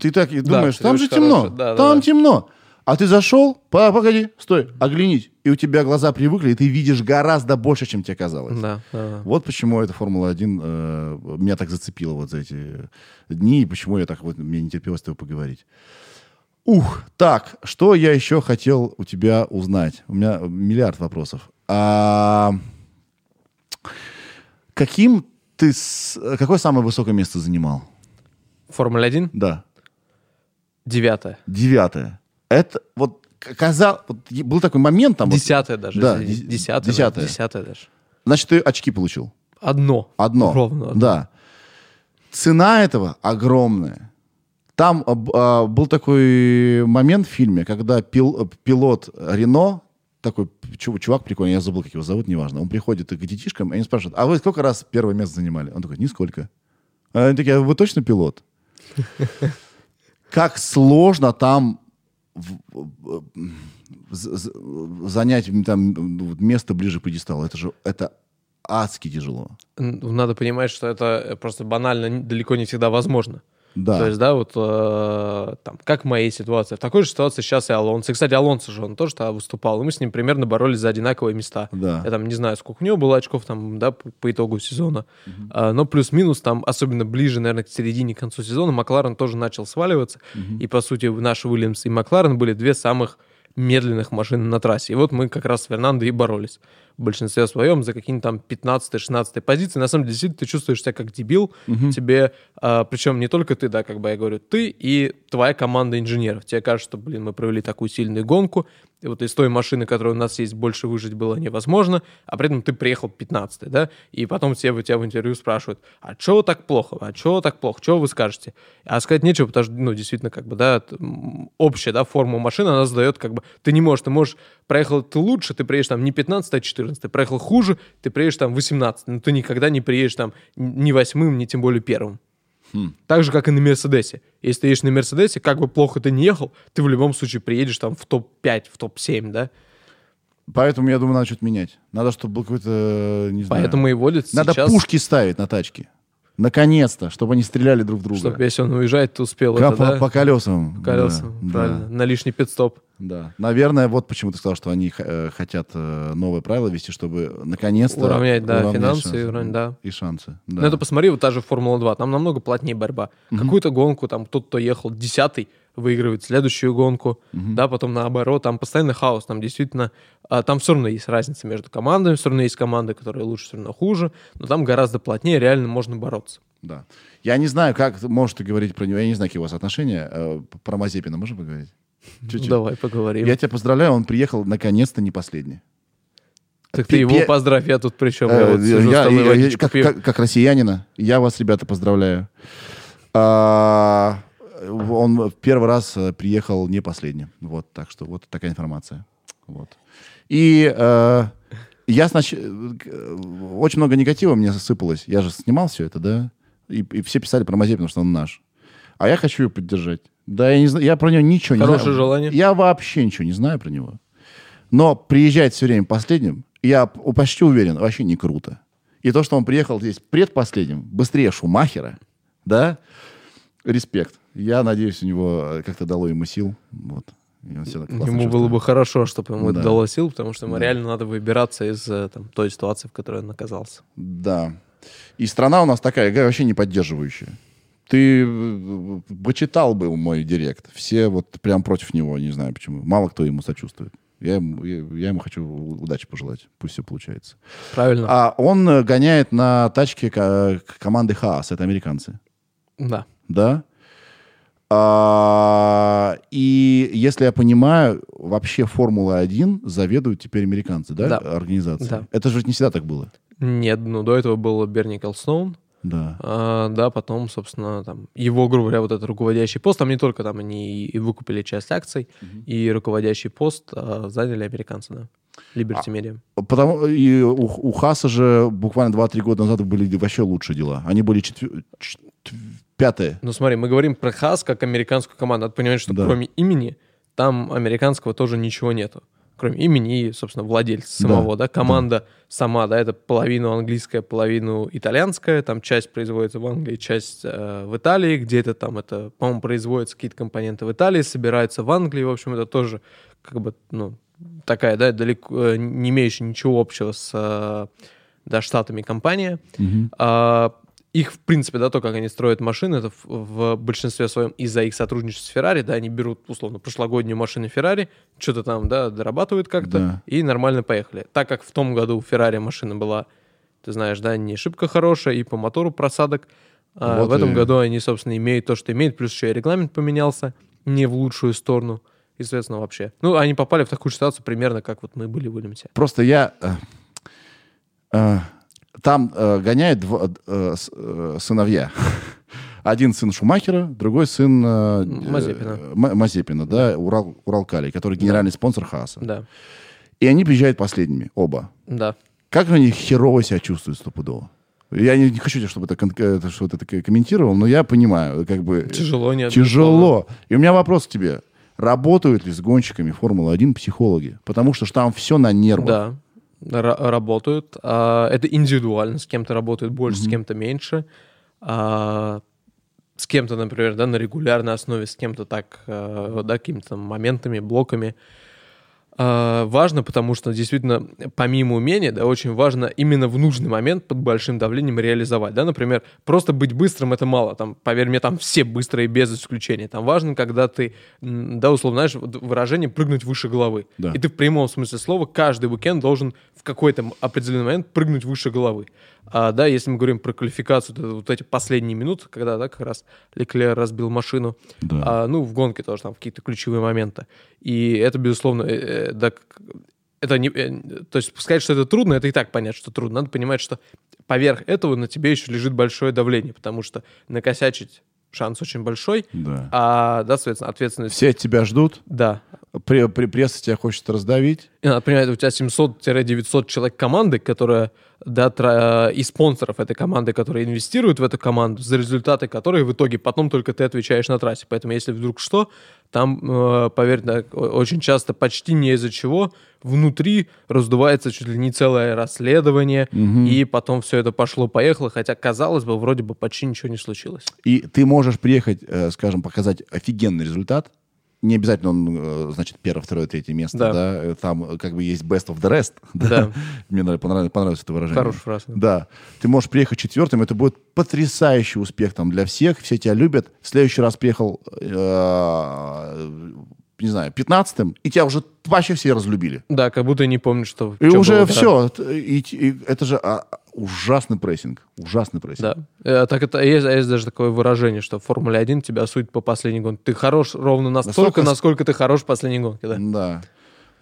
Ты так и Да, думаешь, ты там же темно. Да, да, там да. темно. А ты зашел, По- погоди, стой, оглянись. И у тебя глаза привыкли, и ты видишь гораздо больше, чем тебе казалось. Да, да, да. Вот почему эта Формула-1 э, меня так зацепила вот за эти дни, и почему я так вот, мне не терпелось с тобой поговорить. Ух, так, что я еще хотел у тебя узнать? У меня миллиард вопросов. А, каким ты, какое самое высокое место занимал? Формула-1, Да, девятое. девятое. Это вот казалось, вот был такой момент там. вот- Десятое даже. Да, десятое. десятое. Десятое даже. значит, ты очки получил. Одно. Одно. Ровно. одно. Да. Цена этого огромная. Там а, был такой момент в фильме, когда пил- пилот Рено, такой чу- чувак прикольный, я забыл, как его зовут, неважно, он приходит к детишкам, и они спрашивают, а вы сколько раз первое место занимали? Он такой, нисколько. А они такие, а вы точно пилот? Как сложно там занять там ну, место ближе к пьедесталу. Это же это адски тяжело. Надо понимать, что это просто банально далеко не всегда возможно. Да. То есть, да, вот э, там, как в моей ситуации. В такой же ситуации сейчас и Алонсо. И, кстати, Алонсо же, он тоже тогда выступал, и мы с ним примерно боролись за одинаковые места. Да. Я там не знаю, сколько у него было очков там, да, по, по итогу сезона. А, но плюс-минус там, особенно ближе, наверное, к середине, к концу сезона, Макларен тоже начал сваливаться. И, по сути, наши Уильямс и Макларен были две самых медленных машины на трассе. И вот мы как раз с Фернандо и боролись в большинстве своем за какие-нибудь там 15-16 позиции. На самом деле, действительно, ты чувствуешь себя как дебил. Тебе, а, причем не только ты, да, как бы я говорю, ты и твоя команда инженеров. Тебе кажется, что, блин, мы провели такую сильную гонку, и вот из той машины, которая у нас есть, больше выжить было невозможно, а при этом ты приехал 15 да, и потом все тебя в интервью спрашивают, а что так плохо, а что так плохо, что вы скажете? А сказать нечего, потому что, ну, действительно, как бы, да, общая, да, форма машины, она задает, как бы, ты не можешь, ты можешь, проехал ты лучше, ты приедешь там не 15, а 14, ты проехал хуже, ты приедешь там 18, но ты никогда не приедешь там ни восьмым, ни тем более первым. Так же, как и на Мерседесе. Если ты едешь на Мерседесе, как бы плохо ты не ехал, ты в любом случае приедешь там в топ-5, в топ-7, да? Поэтому, я думаю, надо что-то менять. Надо, чтобы был какой-то, не знаю... Поэтому и водят Надо сейчас, пушки ставить на тачки. Наконец-то, чтобы они стреляли друг в друга. чтобы если он уезжает, ты успел Ка- это, по, да? по колесам. По колесам, Да, правильно, на лишний пидстоп. Да, да. Наверное, вот почему ты сказал, что они э, хотят э, новые правила ввести, чтобы наконец-то... Уравнять, да, уравнять финансы шансы. и уравнять, да. И шансы. Ну, Да. это посмотри, вот та же Формула-2, там намного плотнее борьба. Какую-то гонку, там, тот, кто ехал десятый, выигрывает следующую гонку, да, потом наоборот, там постоянно хаос, там действительно, а, там все равно есть разница между командами, все равно есть команды, которые лучше, все равно хуже, но там гораздо плотнее, реально можно бороться. Да. Я не знаю, как можешь ты говорить про него. Я не знаю, какие у вас отношения. Э, Про Мазепина можем поговорить? Чуть-чуть. Давай поговорим. Я тебя поздравляю, он приехал наконец-то не последний. Так ты его поздравь, я тут причем, я Э, вот сижу я- я- я- как, как- как россиянина, я вас, ребята, поздравляю. А, он первый раз э, приехал не последним. Вот, так что вот такая информация. Вот. И э, я снач... э, очень много негатива мне засыпалось. Я же снимал все это, да? И, и все писали про Мазепина, что он наш. А я хочу его поддержать. Да, я не знаю, я про него ничего не Хорошее знаю. желание. Я вообще ничего не знаю про него. Но приезжать все время последним, я почти уверен, вообще не круто. И то, что он приехал здесь предпоследним, быстрее Шумахера, да, респект. Я надеюсь, у него э, как-то дало ему сил. Вот. Ему было бы хорошо, чтобы ему это Да. дало сил, потому что ему Да. реально надо выбираться из э, там, той ситуации, в которой он оказался. Да. И страна у нас такая, вообще не поддерживающая. Ты э, почитал бы мой директ. Все вот прям против него, не знаю почему. Мало кто ему сочувствует. Я ему, я, я ему хочу удачи пожелать. Пусть все получается. Правильно? А он гоняет на тачке команды Хаас. Это американцы. Да. Да? А, и если я понимаю, вообще Формула-1 заведуют теперь американцы, да? Да. Организация. Да. Это же не всегда так было. Нет, ну до этого был Берни Колстоун, Да. а, да, потом, собственно, там, его, грубо говоря, вот этот руководящий пост, там не только там они и выкупили часть акций, и руководящий пост а, заняли американцы, да, Liberty Media. Потому и у, у Хаса же буквально 2-3 года назад были вообще лучшие дела. Они были четвер- пятые. Ну смотри, мы говорим про Хас как американскую команду, надо понимать, что Да. кроме имени там американского тоже ничего нету. Кроме имени и, собственно, владельца самого, да, команда сама, да, это половину английская, половину итальянская, там часть производится в Англии, часть э, в Италии, где-то там это, по-моему, производятся какие-то компоненты в Италии, собираются в Англии, в общем, это тоже как бы, ну, такая, да, далеко э, не имеющая ничего общего с, э, да, штатами компания. А, их, в принципе, да, то, как они строят машины, это в, в большинстве своем из-за их сотрудничества с Феррари, да, они берут, условно, прошлогоднюю машину Феррари, что-то там, да, дорабатывают как-то, Да. и нормально поехали. Так как в том году у Феррари машина была, ты знаешь, да, не шибко хорошая, и по мотору просадок, а Вот в этом и- году они, собственно, имеют то, что имеют, плюс еще и регламент поменялся не в лучшую сторону, и, соответственно, вообще. Ну, они попали в такую ситуацию примерно, как вот мы были в Уильямсе. Просто я... э, э, там э, гоняет дво- э, э, сыновья. <laughs> Один сын Шумахера, другой сын... э, Мазепина. э, Ма- Мазепина, да, Урал, Уралкалий, который генеральный спонсор Хааса. Да, И они приезжают последними, оба. да. Как они херово себя чувствуют стопудово? Я не, не хочу, чтобы это, кон- это, что-то такое комментировал, но я понимаю, как бы... Тяжело, нет. Тяжело. И у меня вопрос к тебе. работают ли с гонщиками Формулы-1 психологи? Потому что там все на нервах. Да, работают. А, это индивидуально. С кем-то работают больше, с кем-то меньше. А, с кем-то, например, да, на регулярной основе, с кем-то так, а, да, какими-то там моментами, блоками. А, важно, потому что действительно, помимо умения, да, очень важно именно в нужный момент под большим давлением реализовать, да, например, просто быть быстрым это мало, там, поверь мне, там все быстрые без исключения, там важно, когда ты, да, условно, знаешь, выражение прыгнуть выше головы, Да. и ты в прямом смысле слова каждый уикенд должен в какой-то определенный момент прыгнуть выше головы, а, да, если мы говорим про квалификацию, то вот эти последние минуты, когда, да, как раз Леклер разбил машину, Да. а, ну, в гонке тоже там какие-то ключевые моменты. И это, безусловно, э, э, да, это не, э, то есть сказать, что это трудно, это и так понять, что трудно. Надо понимать, что поверх этого на тебе еще лежит большое давление, потому что накосячить шанс очень большой, Да. а, да, соответственно, ответственность... Все тебя ждут, Да. при, при- пресса тебя хочет раздавить. И понимать, у тебя 700-900 человек команды, которая, да, тра- и спонсоров этой команды, которые инвестируют в эту команду, за результаты которой в итоге потом только ты отвечаешь на трассе. Поэтому если вдруг что, там, э, поверь, да, очень часто почти не из-за чего внутри раздувается чуть ли не целое расследование, и потом все это пошло-поехало, хотя, казалось бы, вроде бы почти ничего не случилось. И ты можешь приехать, э, скажем, показать офигенный результат. Не обязательно он, э, значит, первое, второе, третье место, да. Да. Э, Там как бы есть best of the rest. <laughs> Да. Мне нрав- понравилось, понравилось это выражение. Хорошая фраза. Да. Ты можешь приехать четвертым, это будет потрясающий успех там для всех, все тебя любят. В следующий раз приехал, не знаю, пятнадцатым, и тебя уже вообще все разлюбили. Да, как будто не помню, что... И чё уже было, да. все. И, и это же а, ужасный прессинг. Ужасный прессинг. Да. Э, Так это есть, есть даже такое выражение, что в Формуле 1 тебя судят по последней гонке. Ты хорош ровно настолько, Настолько насколько ты хорош в последней гонке, да. Да.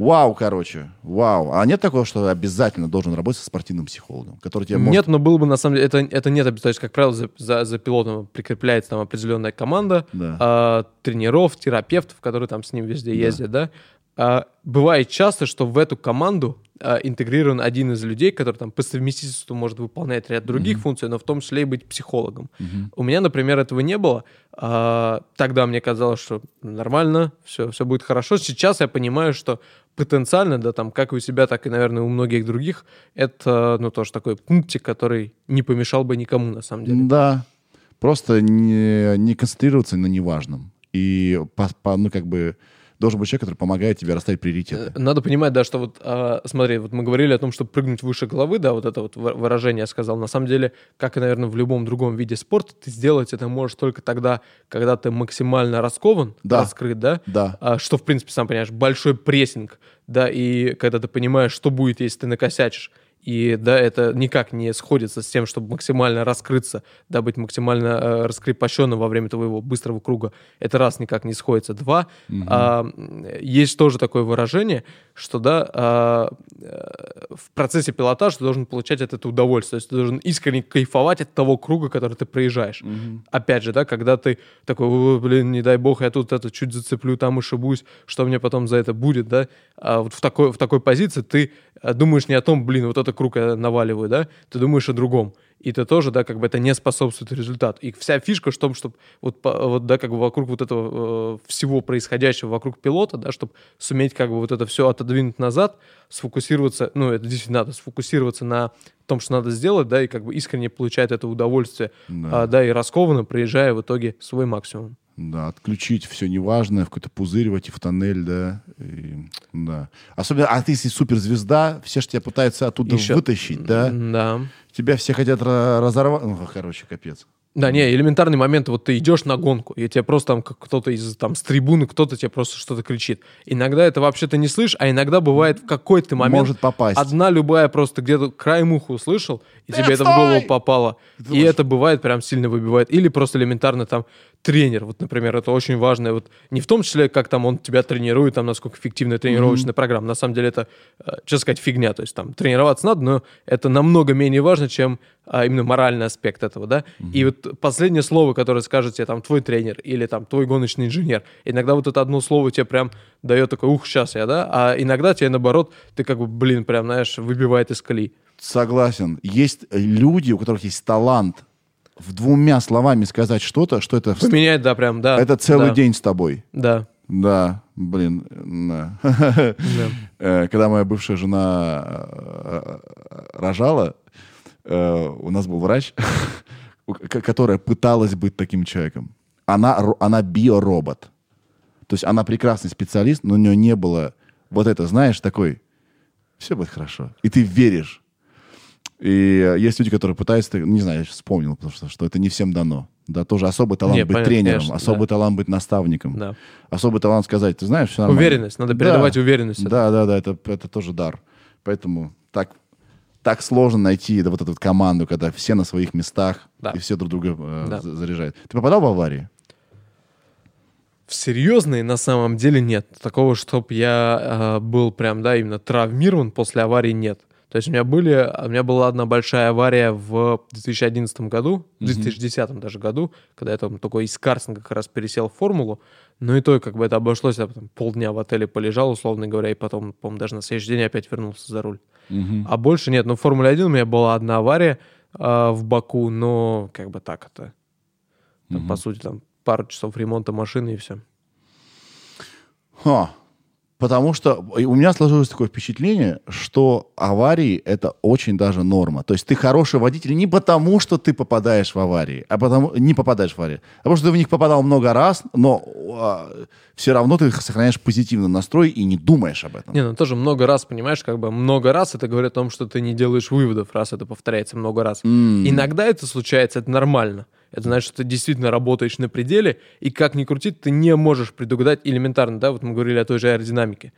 Вау, короче, вау. А нет такого, что обязательно должен работать со спортивным психологом, который тебе может... Нет, но было бы на самом деле, это, это нет обязательно. Как правило, за, за, за пилотом прикрепляется там определенная команда Да. а, тренеров, терапевтов, которые там с ним везде ездят, да. А, бывает часто, что в эту команду а, интегрирован один из людей, который там по совместительству может выполнять ряд других функций, но в том числе и быть психологом. У меня, например, этого не было. А, тогда мне казалось, что нормально, все, все будет хорошо. Сейчас я понимаю, что потенциально, да, там, как и у себя, так и, наверное, у многих других, это, ну, тоже такой пунктик, который не помешал бы никому, на самом деле. Да. Просто не, не концентрироваться на неважном. И, по, по- ну, как бы, должен быть человек, который помогает тебе расставить приоритеты. Э, Надо понимать, да, что вот, а, смотри, вот мы говорили о том, что прыгнуть выше головы, да, вот это вот вы- выражение я сказал. На самом деле, как и, наверное, в любом другом виде спорта, ты сделать это можешь только тогда, когда ты максимально раскован, Да. раскрыт, да, Да. А, что, в принципе, сам понимаешь, большой прессинг, да, и когда ты понимаешь, что будет, если ты накосячишь, и, да, это никак не сходится с тем, чтобы максимально раскрыться, да, быть максимально э, раскрепощенным во время твоего быстрого круга. Это раз никак не сходится. Два, а, м, есть тоже такое выражение, что, да, а, э, в процессе пилотажа ты должен получать от этого удовольствие. То есть ты должен искренне кайфовать от того круга, который ты проезжаешь. Опять же, да, когда ты такой, «О, блин, не дай бог, я тут это чуть зацеплю, там ошибусь, что мне потом за это будет, да, а вот в такой, в такой позиции ты э, думаешь не о том, блин, вот этот круг я наваливаю, да, ты думаешь о другом. И ты тоже, да, как бы это не способствует результату. И вся фишка в том, чтобы вот, вот, да, как бы вокруг вот этого э, всего происходящего вокруг пилота, да, чтобы суметь как бы вот это все отодвинуть назад, сфокусироваться, ну, это действительно надо сфокусироваться на том, что надо сделать, да, и как бы искренне получать это удовольствие, Да. а, да, и раскованно проезжая в итоге свой максимум. Да, отключить все неважное, в какой-то пузырь войти в тоннель, да. И, да. Особенно, а ты если суперзвезда, все же тебя пытаются оттуда Ещё- вытащить, да. Да. Тебя все хотят ра- разорвать. Ну, короче, капец. Да, не, элементарный момент, вот ты идешь на гонку, и тебе просто там как кто-то из там с трибуны, кто-то тебе просто что-то кричит. Иногда это вообще ты не слышишь, а иногда бывает в какой-то момент Может попасть. одна любая просто где-то край уха услышал, и тебе это в голову попало. И это бывает прям сильно выбивает. Или просто элементарно там тренер, вот, например, это очень важно. Вот не в том числе, как там он тебя тренирует, там, насколько эффективная тренировочная программа. На самом деле это, э, честно сказать, фигня. То есть там тренироваться надо, но это намного менее важно, чем а, именно моральный аспект этого, да. И вот последнее слово, которое скажет тебе там твой тренер или там твой гоночный инженер, иногда вот это одно слово тебе прям дает такой, ух, сейчас я, да, а иногда тебе наоборот, ты как бы, блин, прям, знаешь, выбивает из колеи. Согласен. Есть люди, у которых есть талант в двумя словами сказать что-то, что это, Поменяет, да, прям, да. это целый да, день с тобой. Да. Да, Блин, да. Да. <laughs> Э, Когда моя бывшая жена э, рожала, э, у нас был врач, <laughs> которая пыталась быть таким человеком. Она, она биоробот. То есть она прекрасный специалист, но у нее не было вот это, знаешь, такой, все будет хорошо. И ты веришь. И э, есть люди, которые пытаются, не знаю, я сейчас вспомнил, потому что, что это не всем дано. Да, тоже особый талант Не, быть понятно, тренером, конечно, особый да. талант быть наставником, Да. особый талант сказать, ты знаешь, все нормально. Уверенность, надо Да. передавать уверенность. Да, да, да, это, это тоже дар. Поэтому так, так сложно найти да, вот эту команду, когда все на своих местах Да. и все друг друга э, Да. за- заряжают. Ты попадал в аварии? В серьезные на самом деле нет. Такого, чтобы я э, был прям, да, именно травмирован после аварии нет. То есть у меня были, у меня была одна большая авария в 2011 году, в 2010 даже году, когда я там только из картинга как раз пересел в формулу. Ну и то, как бы это обошлось, я потом полдня в отеле полежал, условно говоря, и потом, по-моему, даже на следующий день опять вернулся за руль. А больше нет. Но в Формуле 1 у меня была одна авария э, в Баку, но как бы так это. Там, По сути, там пару часов ремонта машины и все. Ха. Потому что у меня сложилось такое впечатление, что аварии это очень даже норма. То есть ты хороший водитель не потому, что ты попадаешь в аварии, а потому не попадаешь в аварии, а потому что ты в них попадал много раз, но все равно ты сохраняешь позитивный настрой и не думаешь об этом. Не, ну тоже много раз, понимаешь, как бы много раз это говорит о том, что ты не делаешь выводов, раз это повторяется много раз. Иногда это случается, это нормально. Это значит, что ты действительно работаешь на пределе, и как ни крути, ты не можешь предугадать элементарно, да, вот мы говорили о той же аэродинамике.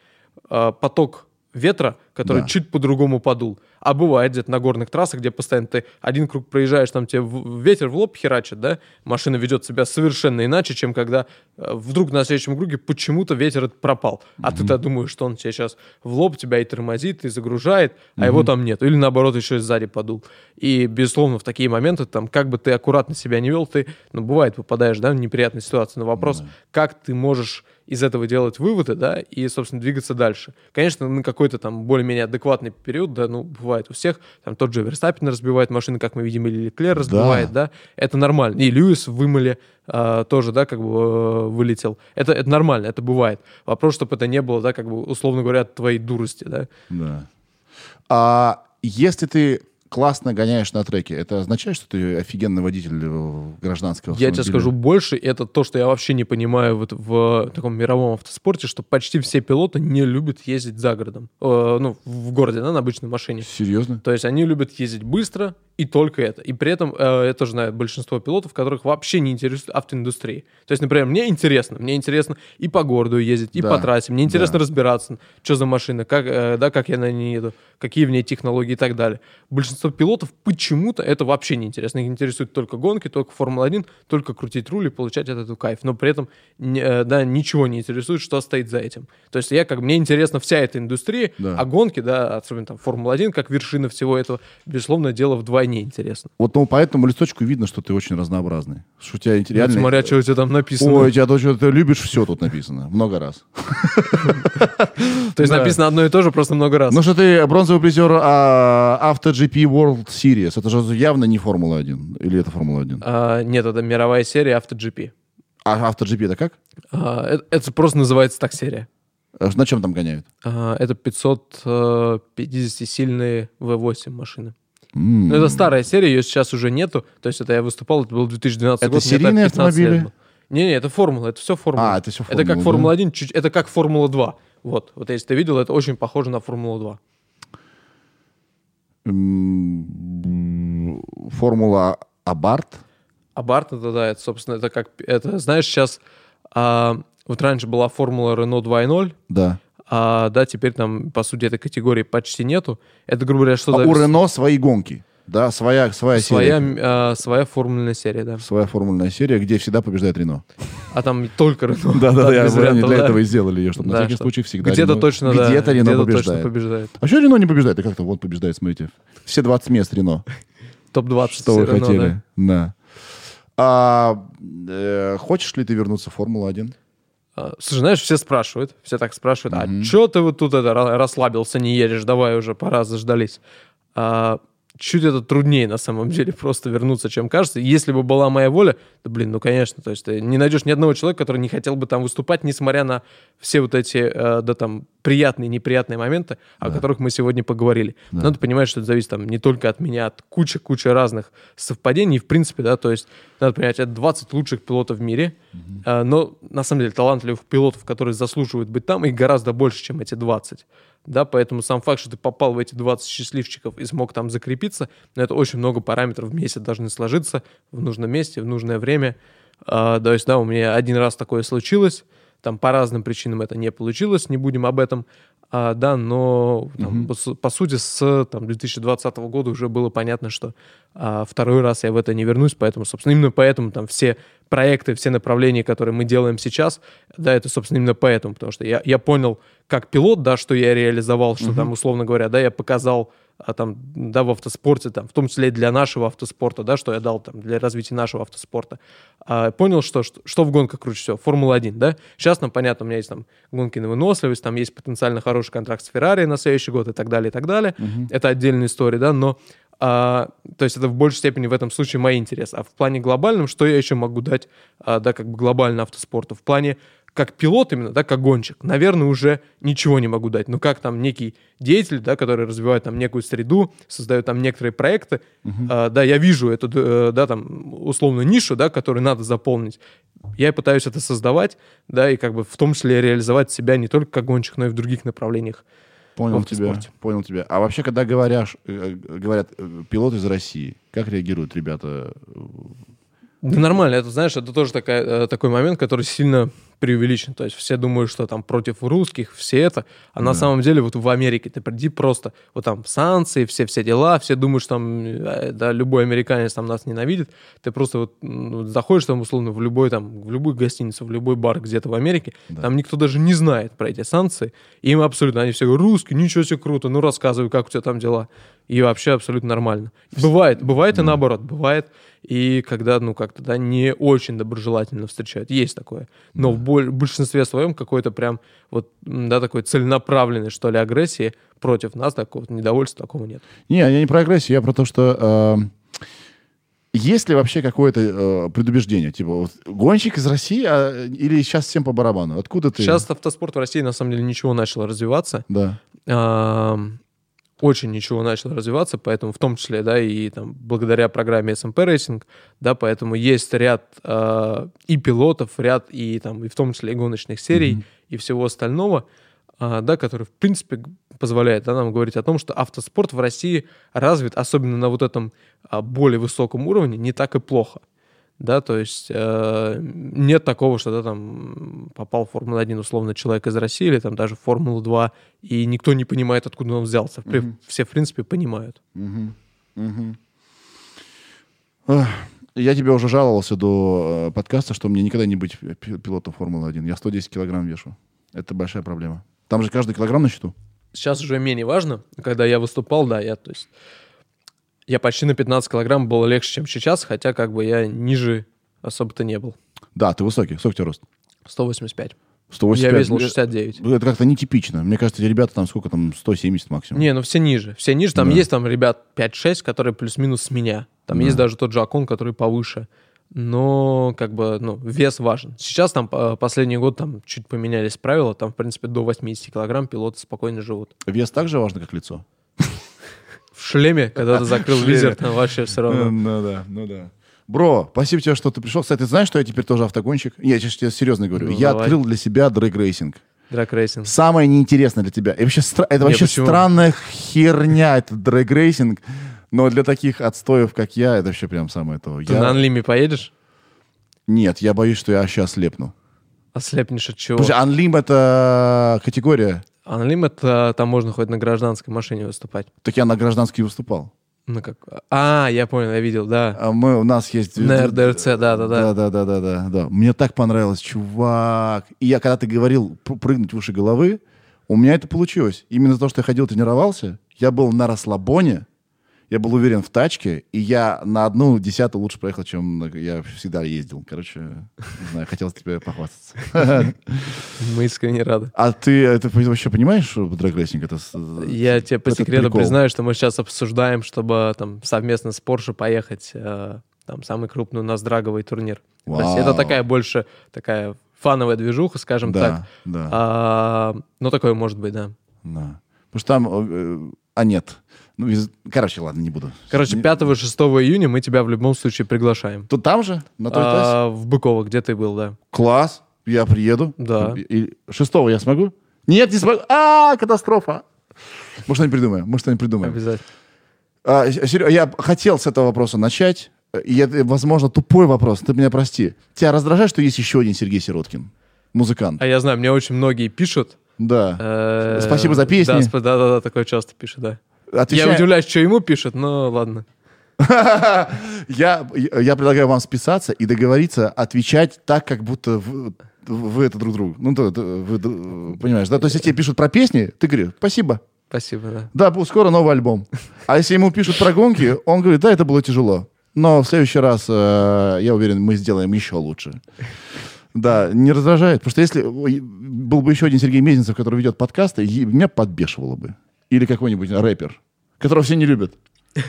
А, Поток ветра, который Да. чуть по-другому подул. А бывает где-то на горных трассах, где постоянно ты один круг проезжаешь, там тебе ветер в лоб херачит, да, машина ведет себя совершенно иначе, чем когда э, вдруг на следующем круге почему-то ветер пропал. А ты-то думаешь, что он тебе сейчас в лоб тебя и тормозит, и загружает, а его там нет. Или наоборот, еще и сзади подул. И, безусловно, в такие моменты, там, как бы ты аккуратно себя не вел, ты, ну, бывает, попадаешь, да, в неприятные ситуации. Но вопрос, как ты можешь из этого делать выводы, да, и, собственно, двигаться дальше. Конечно, на какой-то там более-менее адекватный период, да, ну, бывает у всех, там тот же Верстаппин разбивает машины, как мы видим, или Леклер разбивает, да, это нормально. И Льюис в вымыле а, тоже, да, как бы э, вылетел. Это, это нормально, это бывает. Вопрос, чтобы это не было, да, как бы, условно говоря, от твоей дурости, да. Да. А если ты классно гоняешь на треке, это означает, что ты офигенный водитель э, гражданского Я тебе автомобиля? скажу больше, это то, что я вообще не понимаю вот в таком мировом автоспорте, что почти все пилоты не любят ездить за городом. Э, ну, в городе, да, на обычной машине. Серьезно? То есть они любят ездить быстро и только это. И при этом э, я тоже знаю большинство пилотов, которых вообще не интересует автоиндустрия. То есть, например, мне интересно, мне интересно и по городу ездить, и Да, по трассе, мне интересно да. разбираться, что за машина, как, э, да, как я на ней еду, какие в ней технологии и так далее. Большинство пилотов почему-то это вообще не интересно. Их интересует только гонки, только Формула-1, только крутить руль и получать от этого кайф. Но при этом э, да, ничего не интересует, что стоит за этим. То есть я как мне интересна вся эта индустрия, Да. а гонки, да, особенно там Формула-1, как вершина всего этого, безусловно, дело вдвойне интересно. Вот ну, по этому листочку видно, что ты очень разнообразный. Что у тебя реально... Вот смотря, что у тебя там написано. Ой, тебя то, что ты любишь, все тут написано. Много раз. То есть написано одно и то же, просто много раз. Ну что ты бронзовый призер а, Auto GP World Series. Это же явно не Формула-1. Или это Формула-1? А, нет, это мировая серия AutoGP. А Auto GP это как? А, это, это просто называется так серия. А На чем там гоняют? А, это 550-сильные V8 машины. М. Ну, это старая серия, ее сейчас уже нету. То есть это я выступал, это был 2012 Это год. тогда серийные 15 лет автомобили? Не-не, это формула, это все формула. А, это всё Это как Формула, Формула 1, чуть, это как Формула 2. Вот, вот если ты видел, это очень похоже на Формулу 2. М, Формула Абарт. Абарт, это да, это, собственно, это как, это, знаешь, сейчас, а, вот раньше была формула Renault 2.0, Да. а, да, теперь там, по сути, этой категории почти нету. Это, грубо говоря, что А у Рено свои гонки. Да, своя, своя, своя, серия. а, своя формульная серия, да. Своя формульная серия, где всегда побеждает Рено. А там только Renault. <laughs> Да, да, да, они для этого и сделали ее, чтобы на всякий случай всегда Где-то Рено- точно, да. Где-то Рено побеждает. А что Рено не побеждает? И как-то вот побеждает, смотрите. Все 20 мест Рено. Топ-20 Что вы хотели? да. А, э, хочешь ли ты вернуться в Формулу-1? А, Слушай, знаешь, все спрашивают, все так спрашивают, а что ты вот тут это ра- расслабился, не едешь, давай уже, пора, заждались. А, чуть это труднее на самом деле просто вернуться, чем кажется. Если бы была моя воля, то, блин, ну, конечно, то есть ты не найдешь ни одного человека, который не хотел бы там выступать, несмотря на все вот эти, э, да, там, приятные, неприятные моменты, о которых мы сегодня поговорили. Да. Надо понимать, что это зависит там не только от меня, от кучи-кучи разных совпадений, в принципе, да, то есть надо понимать, это 20 лучших пилотов в мире, э, но на самом деле талантливых пилотов, которые заслуживают быть там, их гораздо больше, чем эти 20 да, поэтому сам факт, что ты попал в эти 20 счастливчиков и смог там закрепиться, ну, это очень много параметров вместе должны сложиться в нужном месте, в нужное время. А, то есть, да, у меня один раз такое случилось, там по разным причинам это не получилось, не будем об этом, а, да, но там, по, су- по сути с там, 2020 года уже было понятно, что а, второй раз я в это не вернусь, поэтому, собственно, именно поэтому там все проекты, все направления, которые мы делаем сейчас, да, это, собственно, именно поэтому, потому что я, я понял, как пилот, да, что я реализовал, что там, условно говоря, да, я показал а, там, да, в автоспорте, там, в том числе и для нашего автоспорта, да, что я дал там для развития нашего автоспорта. А, понял, что, что, что в гонках круче всего? Формула-1, да? Сейчас нам понятно, у меня есть там гонки на выносливость, там есть потенциально хороший контракт с Феррари на следующий год и так далее, и так далее. Это отдельная история, да, но а, то есть это в большей степени в этом случае мои интересы. А в плане глобальном, что я еще могу дать, а, да, как бы глобально автоспорту? В плане как пилот именно, да, как гонщик, наверное, уже ничего не могу дать. Но как там некий деятель, да, который развивает там некую среду, создает там некоторые проекты, а, да, я вижу эту, э, да, там, условно, нишу, да, которую надо заполнить. Я пытаюсь это создавать, да, и как бы в том числе реализовать себя не только как гонщик, но и в других направлениях. Понял тебя, понял тебя. А вообще, когда говорят, э, говорят э, пилот из России, как реагируют ребята? Да нормально, это, знаешь, это тоже такая, э, такой момент, который сильно преувеличен. То есть все думают, что там против русских, все это. А на самом деле вот в Америке ты приди просто, вот там санкции, все, все дела, все думают, что там, э, да, любой американец там нас ненавидит. Ты просто вот м, заходишь там условно в любой там, в любую гостиницу, в любой бар где-то в Америке, там никто даже не знает про эти санкции. Им абсолютно, они все говорят, русский, ничего себе круто, ну рассказывай, как у тебя там дела. И вообще абсолютно нормально. Бывает, бывает и наоборот, бывает. И когда, ну, как-то, да, не очень доброжелательно встречают. Есть такое. Но в боль- в большинстве своем какой-то прям вот, да, такой целенаправленной, что ли, агрессии против нас, такого недовольства такого нет. Не, я не про агрессию, я про то, что э, есть ли вообще какое-то э, предубеждение? Типа, вот, гонщик из России а, или сейчас всем по барабану? Откуда ты? Сейчас автоспорт в России, на самом деле, ничего начал развиваться. Да. Ам, очень ничего начал развиваться, поэтому в том числе, да, и там благодаря программе SMP Racing, да, поэтому есть ряд а, и пилотов, ряд и там, и в том числе и гоночных серий, и всего остального, а, да, который, в принципе, позволяет да, нам говорить о том, что автоспорт в России развит, особенно на вот этом а, более высоком уровне, не так и плохо. Да, то есть э, нет такого, что да, там попал в Формулу-1 условно человек из России или там даже в Формулу-2, и никто не понимает, откуда он взялся. В при- Все, в принципе, понимают. Ах, Я тебе уже жаловался до э, подкаста, что мне никогда не быть пи- пилотом Формулы-1. Я 110 килограмм вешу. Это большая проблема. Там же каждый килограмм на счету. Сейчас уже менее важно. Когда я выступал, да, я, то есть, я почти на 15 килограмм было легче, чем сейчас, хотя как бы я ниже особо-то не был. Да, ты высокий. Сколько у тебя рост? 185. 185. Я весил Э, 69. Это как-то нетипично. Мне кажется, эти ребята там сколько там, 170 максимум. Не, ну все ниже. Все ниже. Там Да. есть там ребят 5-6, которые плюс-минус с меня. Там есть даже тот же Акон, который повыше. Но как бы, ну, вес важен. Сейчас там э, последний год там чуть поменялись правила. Там, в принципе, до 80 килограмм пилоты спокойно живут. Вес так же важно, как лицо? <laughs> В шлеме, когда ты закрыл визор, там вообще все равно. <laughs> Ну да, ну да. Бро, спасибо тебе, что ты пришел. Кстати, ты знаешь, что я теперь тоже автогонщик? Я сейчас тебе серьезно говорю. Ну, я давай. открыл для себя дрэг-рейсинг. Драг-рейсинг. Самое неинтересное для тебя. И вообще, стра- это Не, вообще почему? странная херня, этот дрэг-рейсинг. Но для таких отстоев, как я, это вообще прям самое то. Ты Я- на Unlim е поедешь? Нет, я боюсь, что я сейчас слепну. Ослепнешь от чего? Слушай, Unlim это категория. Unlim это там можно хоть на гражданской машине выступать. Так я на гражданский выступал. Ну как? А, я понял, я видел, да. А мы, у нас есть... На РДРЦ, да-да-да. Да, да, да, да, да, да. Мне так понравилось, чувак. И я, когда ты говорил пр- прыгнуть выше головы, у меня это получилось. Именно за то, что я ходил, тренировался, я был на расслабоне, Я был уверен в тачке, и я на одну десятую лучше проехал, чем я всегда ездил. Короче, не знаю, хотел тебе похвастаться. <laughs> Мы искренне рады. А ты это вообще понимаешь, что дрэглейсинг это... с- Я тебе по секрету прикол. признаю, что мы сейчас обсуждаем, чтобы там совместно с Порше поехать э, там самый крупный у нас драговый турнир. То есть это Вау. такая больше такая фановая движуха, скажем так. Да, да, А, ну, такое может быть, да. да. Потому что там... э, А, нет. Ну, из- короче, ладно, не буду. Короче, Не- 5-6 июня мы тебя в любом случае приглашаем. Тут там же? На той? А, в Быково, где ты был, да. Класс, я приеду. Да. И шестого я смогу? Нет, не смогу. А, катастрофа. Может, что-нибудь придумаем. Может, что-нибудь придумаем. Обязательно. А, Серё- я хотел с этого вопроса начать. И это, возможно, тупой вопрос. Ты меня прости. Тебя раздражает, что есть еще один Сергей Сироткин? Музыкант. А я знаю, мне очень многие пишут. Да. э, Спасибо за песни. Да, сп- да-да-да, такое часто пишут, да. Отвечай- Я удивляюсь, что ему пишут, но ладно. <laughs> я, я предлагаю вам списаться и договориться отвечать так, как будто вы, вы это друг другу. Ну, то- то вы, понимаешь, да? То есть, если тебе пишут про песни, ты говоришь, спасибо. Спасибо, да. Да, скоро новый альбом. А если ему пишут про гонки, он говорит, да, это было тяжело. Но в следующий раз, э, я уверен, мы сделаем еще лучше. Да, не раздражает. Потому что если был бы еще один Сергей Мезенцев, который ведет подкасты, меня подбешивало бы. Или какой-нибудь рэпер, которого все не любят. <laughs>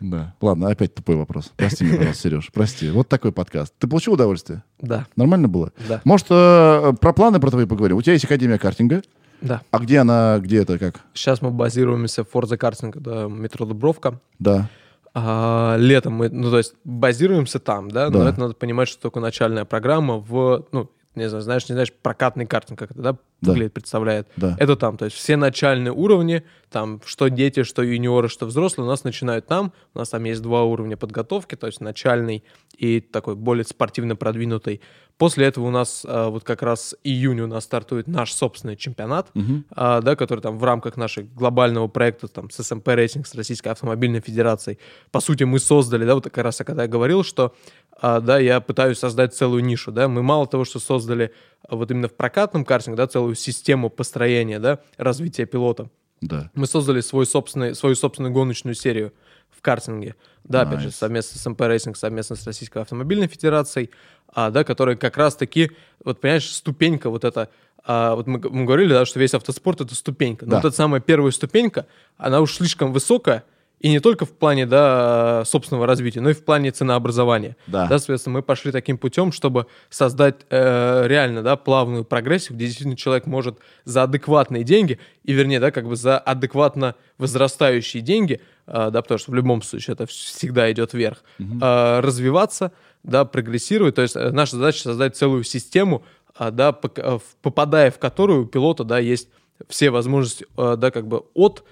Да. Ладно, опять тупой вопрос. Прости меня, пожалуйста, Сереж. Прости. Вот такой подкаст. Ты получил удовольствие? Да, Нормально было? Да. Может, э, про планы про твои поговорим? У тебя есть Академия картинга. да. А где она, где это, как? Сейчас мы базируемся в Форзе Картинг, это метро Дубровка. Да. А, летом мы, ну, то есть базируемся там, да, но Да. это надо понимать, что только начальная программа в, ну, не знаю, знаешь, не знаешь, прокатный картинг, как это, да, Да. выглядит, представляет. Да. Это там, то есть все начальные уровни, там, что дети, что юниоры, что взрослые, у нас начинают там, у нас там есть два уровня подготовки, то есть начальный и такой более спортивно продвинутый. После этого у нас а, вот как раз июнь у нас стартует наш собственный чемпионат, а, да, который там в рамках нашего глобального проекта там с СМП Рейсинг, с Российской автомобильной федерацией, по сути, мы создали, да, вот как раз, когда я говорил, что, да, я пытаюсь создать целую нишу, да, мы мало того, что создали а, вот именно в прокатном картинге, да, целую систему построения, да, развития пилота, Да. мы создали свой собственный, свою собственную гоночную серию в картинге. Да, опять же, Nice. совместно с СМП Рейсинг, совместно с Российской автомобильной федерацией, а, да, которая как раз-таки, вот понимаешь, ступенька вот эта, а, вот мы, мы говорили, да, что весь автоспорт это ступенька. Но Да. вот эта самая первая ступенька, она уж слишком высокая, и не только в плане, да, собственного развития, но и в плане ценообразования. Да. соответственно, мы пошли таким путем, чтобы создать э, реально, да, плавную прогрессию, где действительно человек может за адекватные деньги, и вернее, да, как бы за адекватно возрастающие деньги, э, да, потому что в любом случае это всегда идет вверх, э, развиваться, да, прогрессировать. То есть э, наша задача создать целую систему, а, да, э, попадая в которую у пилота, да, есть все возможности, э, да, как бы от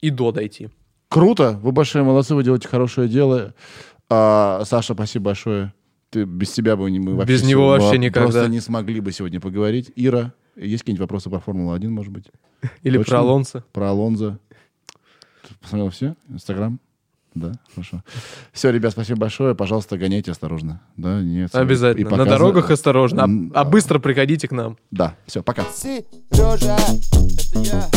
и до дойти. Круто, вы большие молодцы, вы делаете хорошее дело. А, Саша, спасибо большое. Ты без тебя бы не- мы вообще... Без него вообще никогда. Просто не смогли бы сегодня поговорить. Ира, есть какие-нибудь вопросы про Формулу-1, может быть? <laughs> Или Точно? про Алонсо. Про Алонзо? Ты посмотрел все? Инстаграм? Да, хорошо. Все, ребят, спасибо большое. Пожалуйста, гоняйте осторожно. Да, нет. Обязательно. и На показывай- дорогах осторожно. М, А, а быстро приходите к нам. Да, все, пока. Сережа, это я.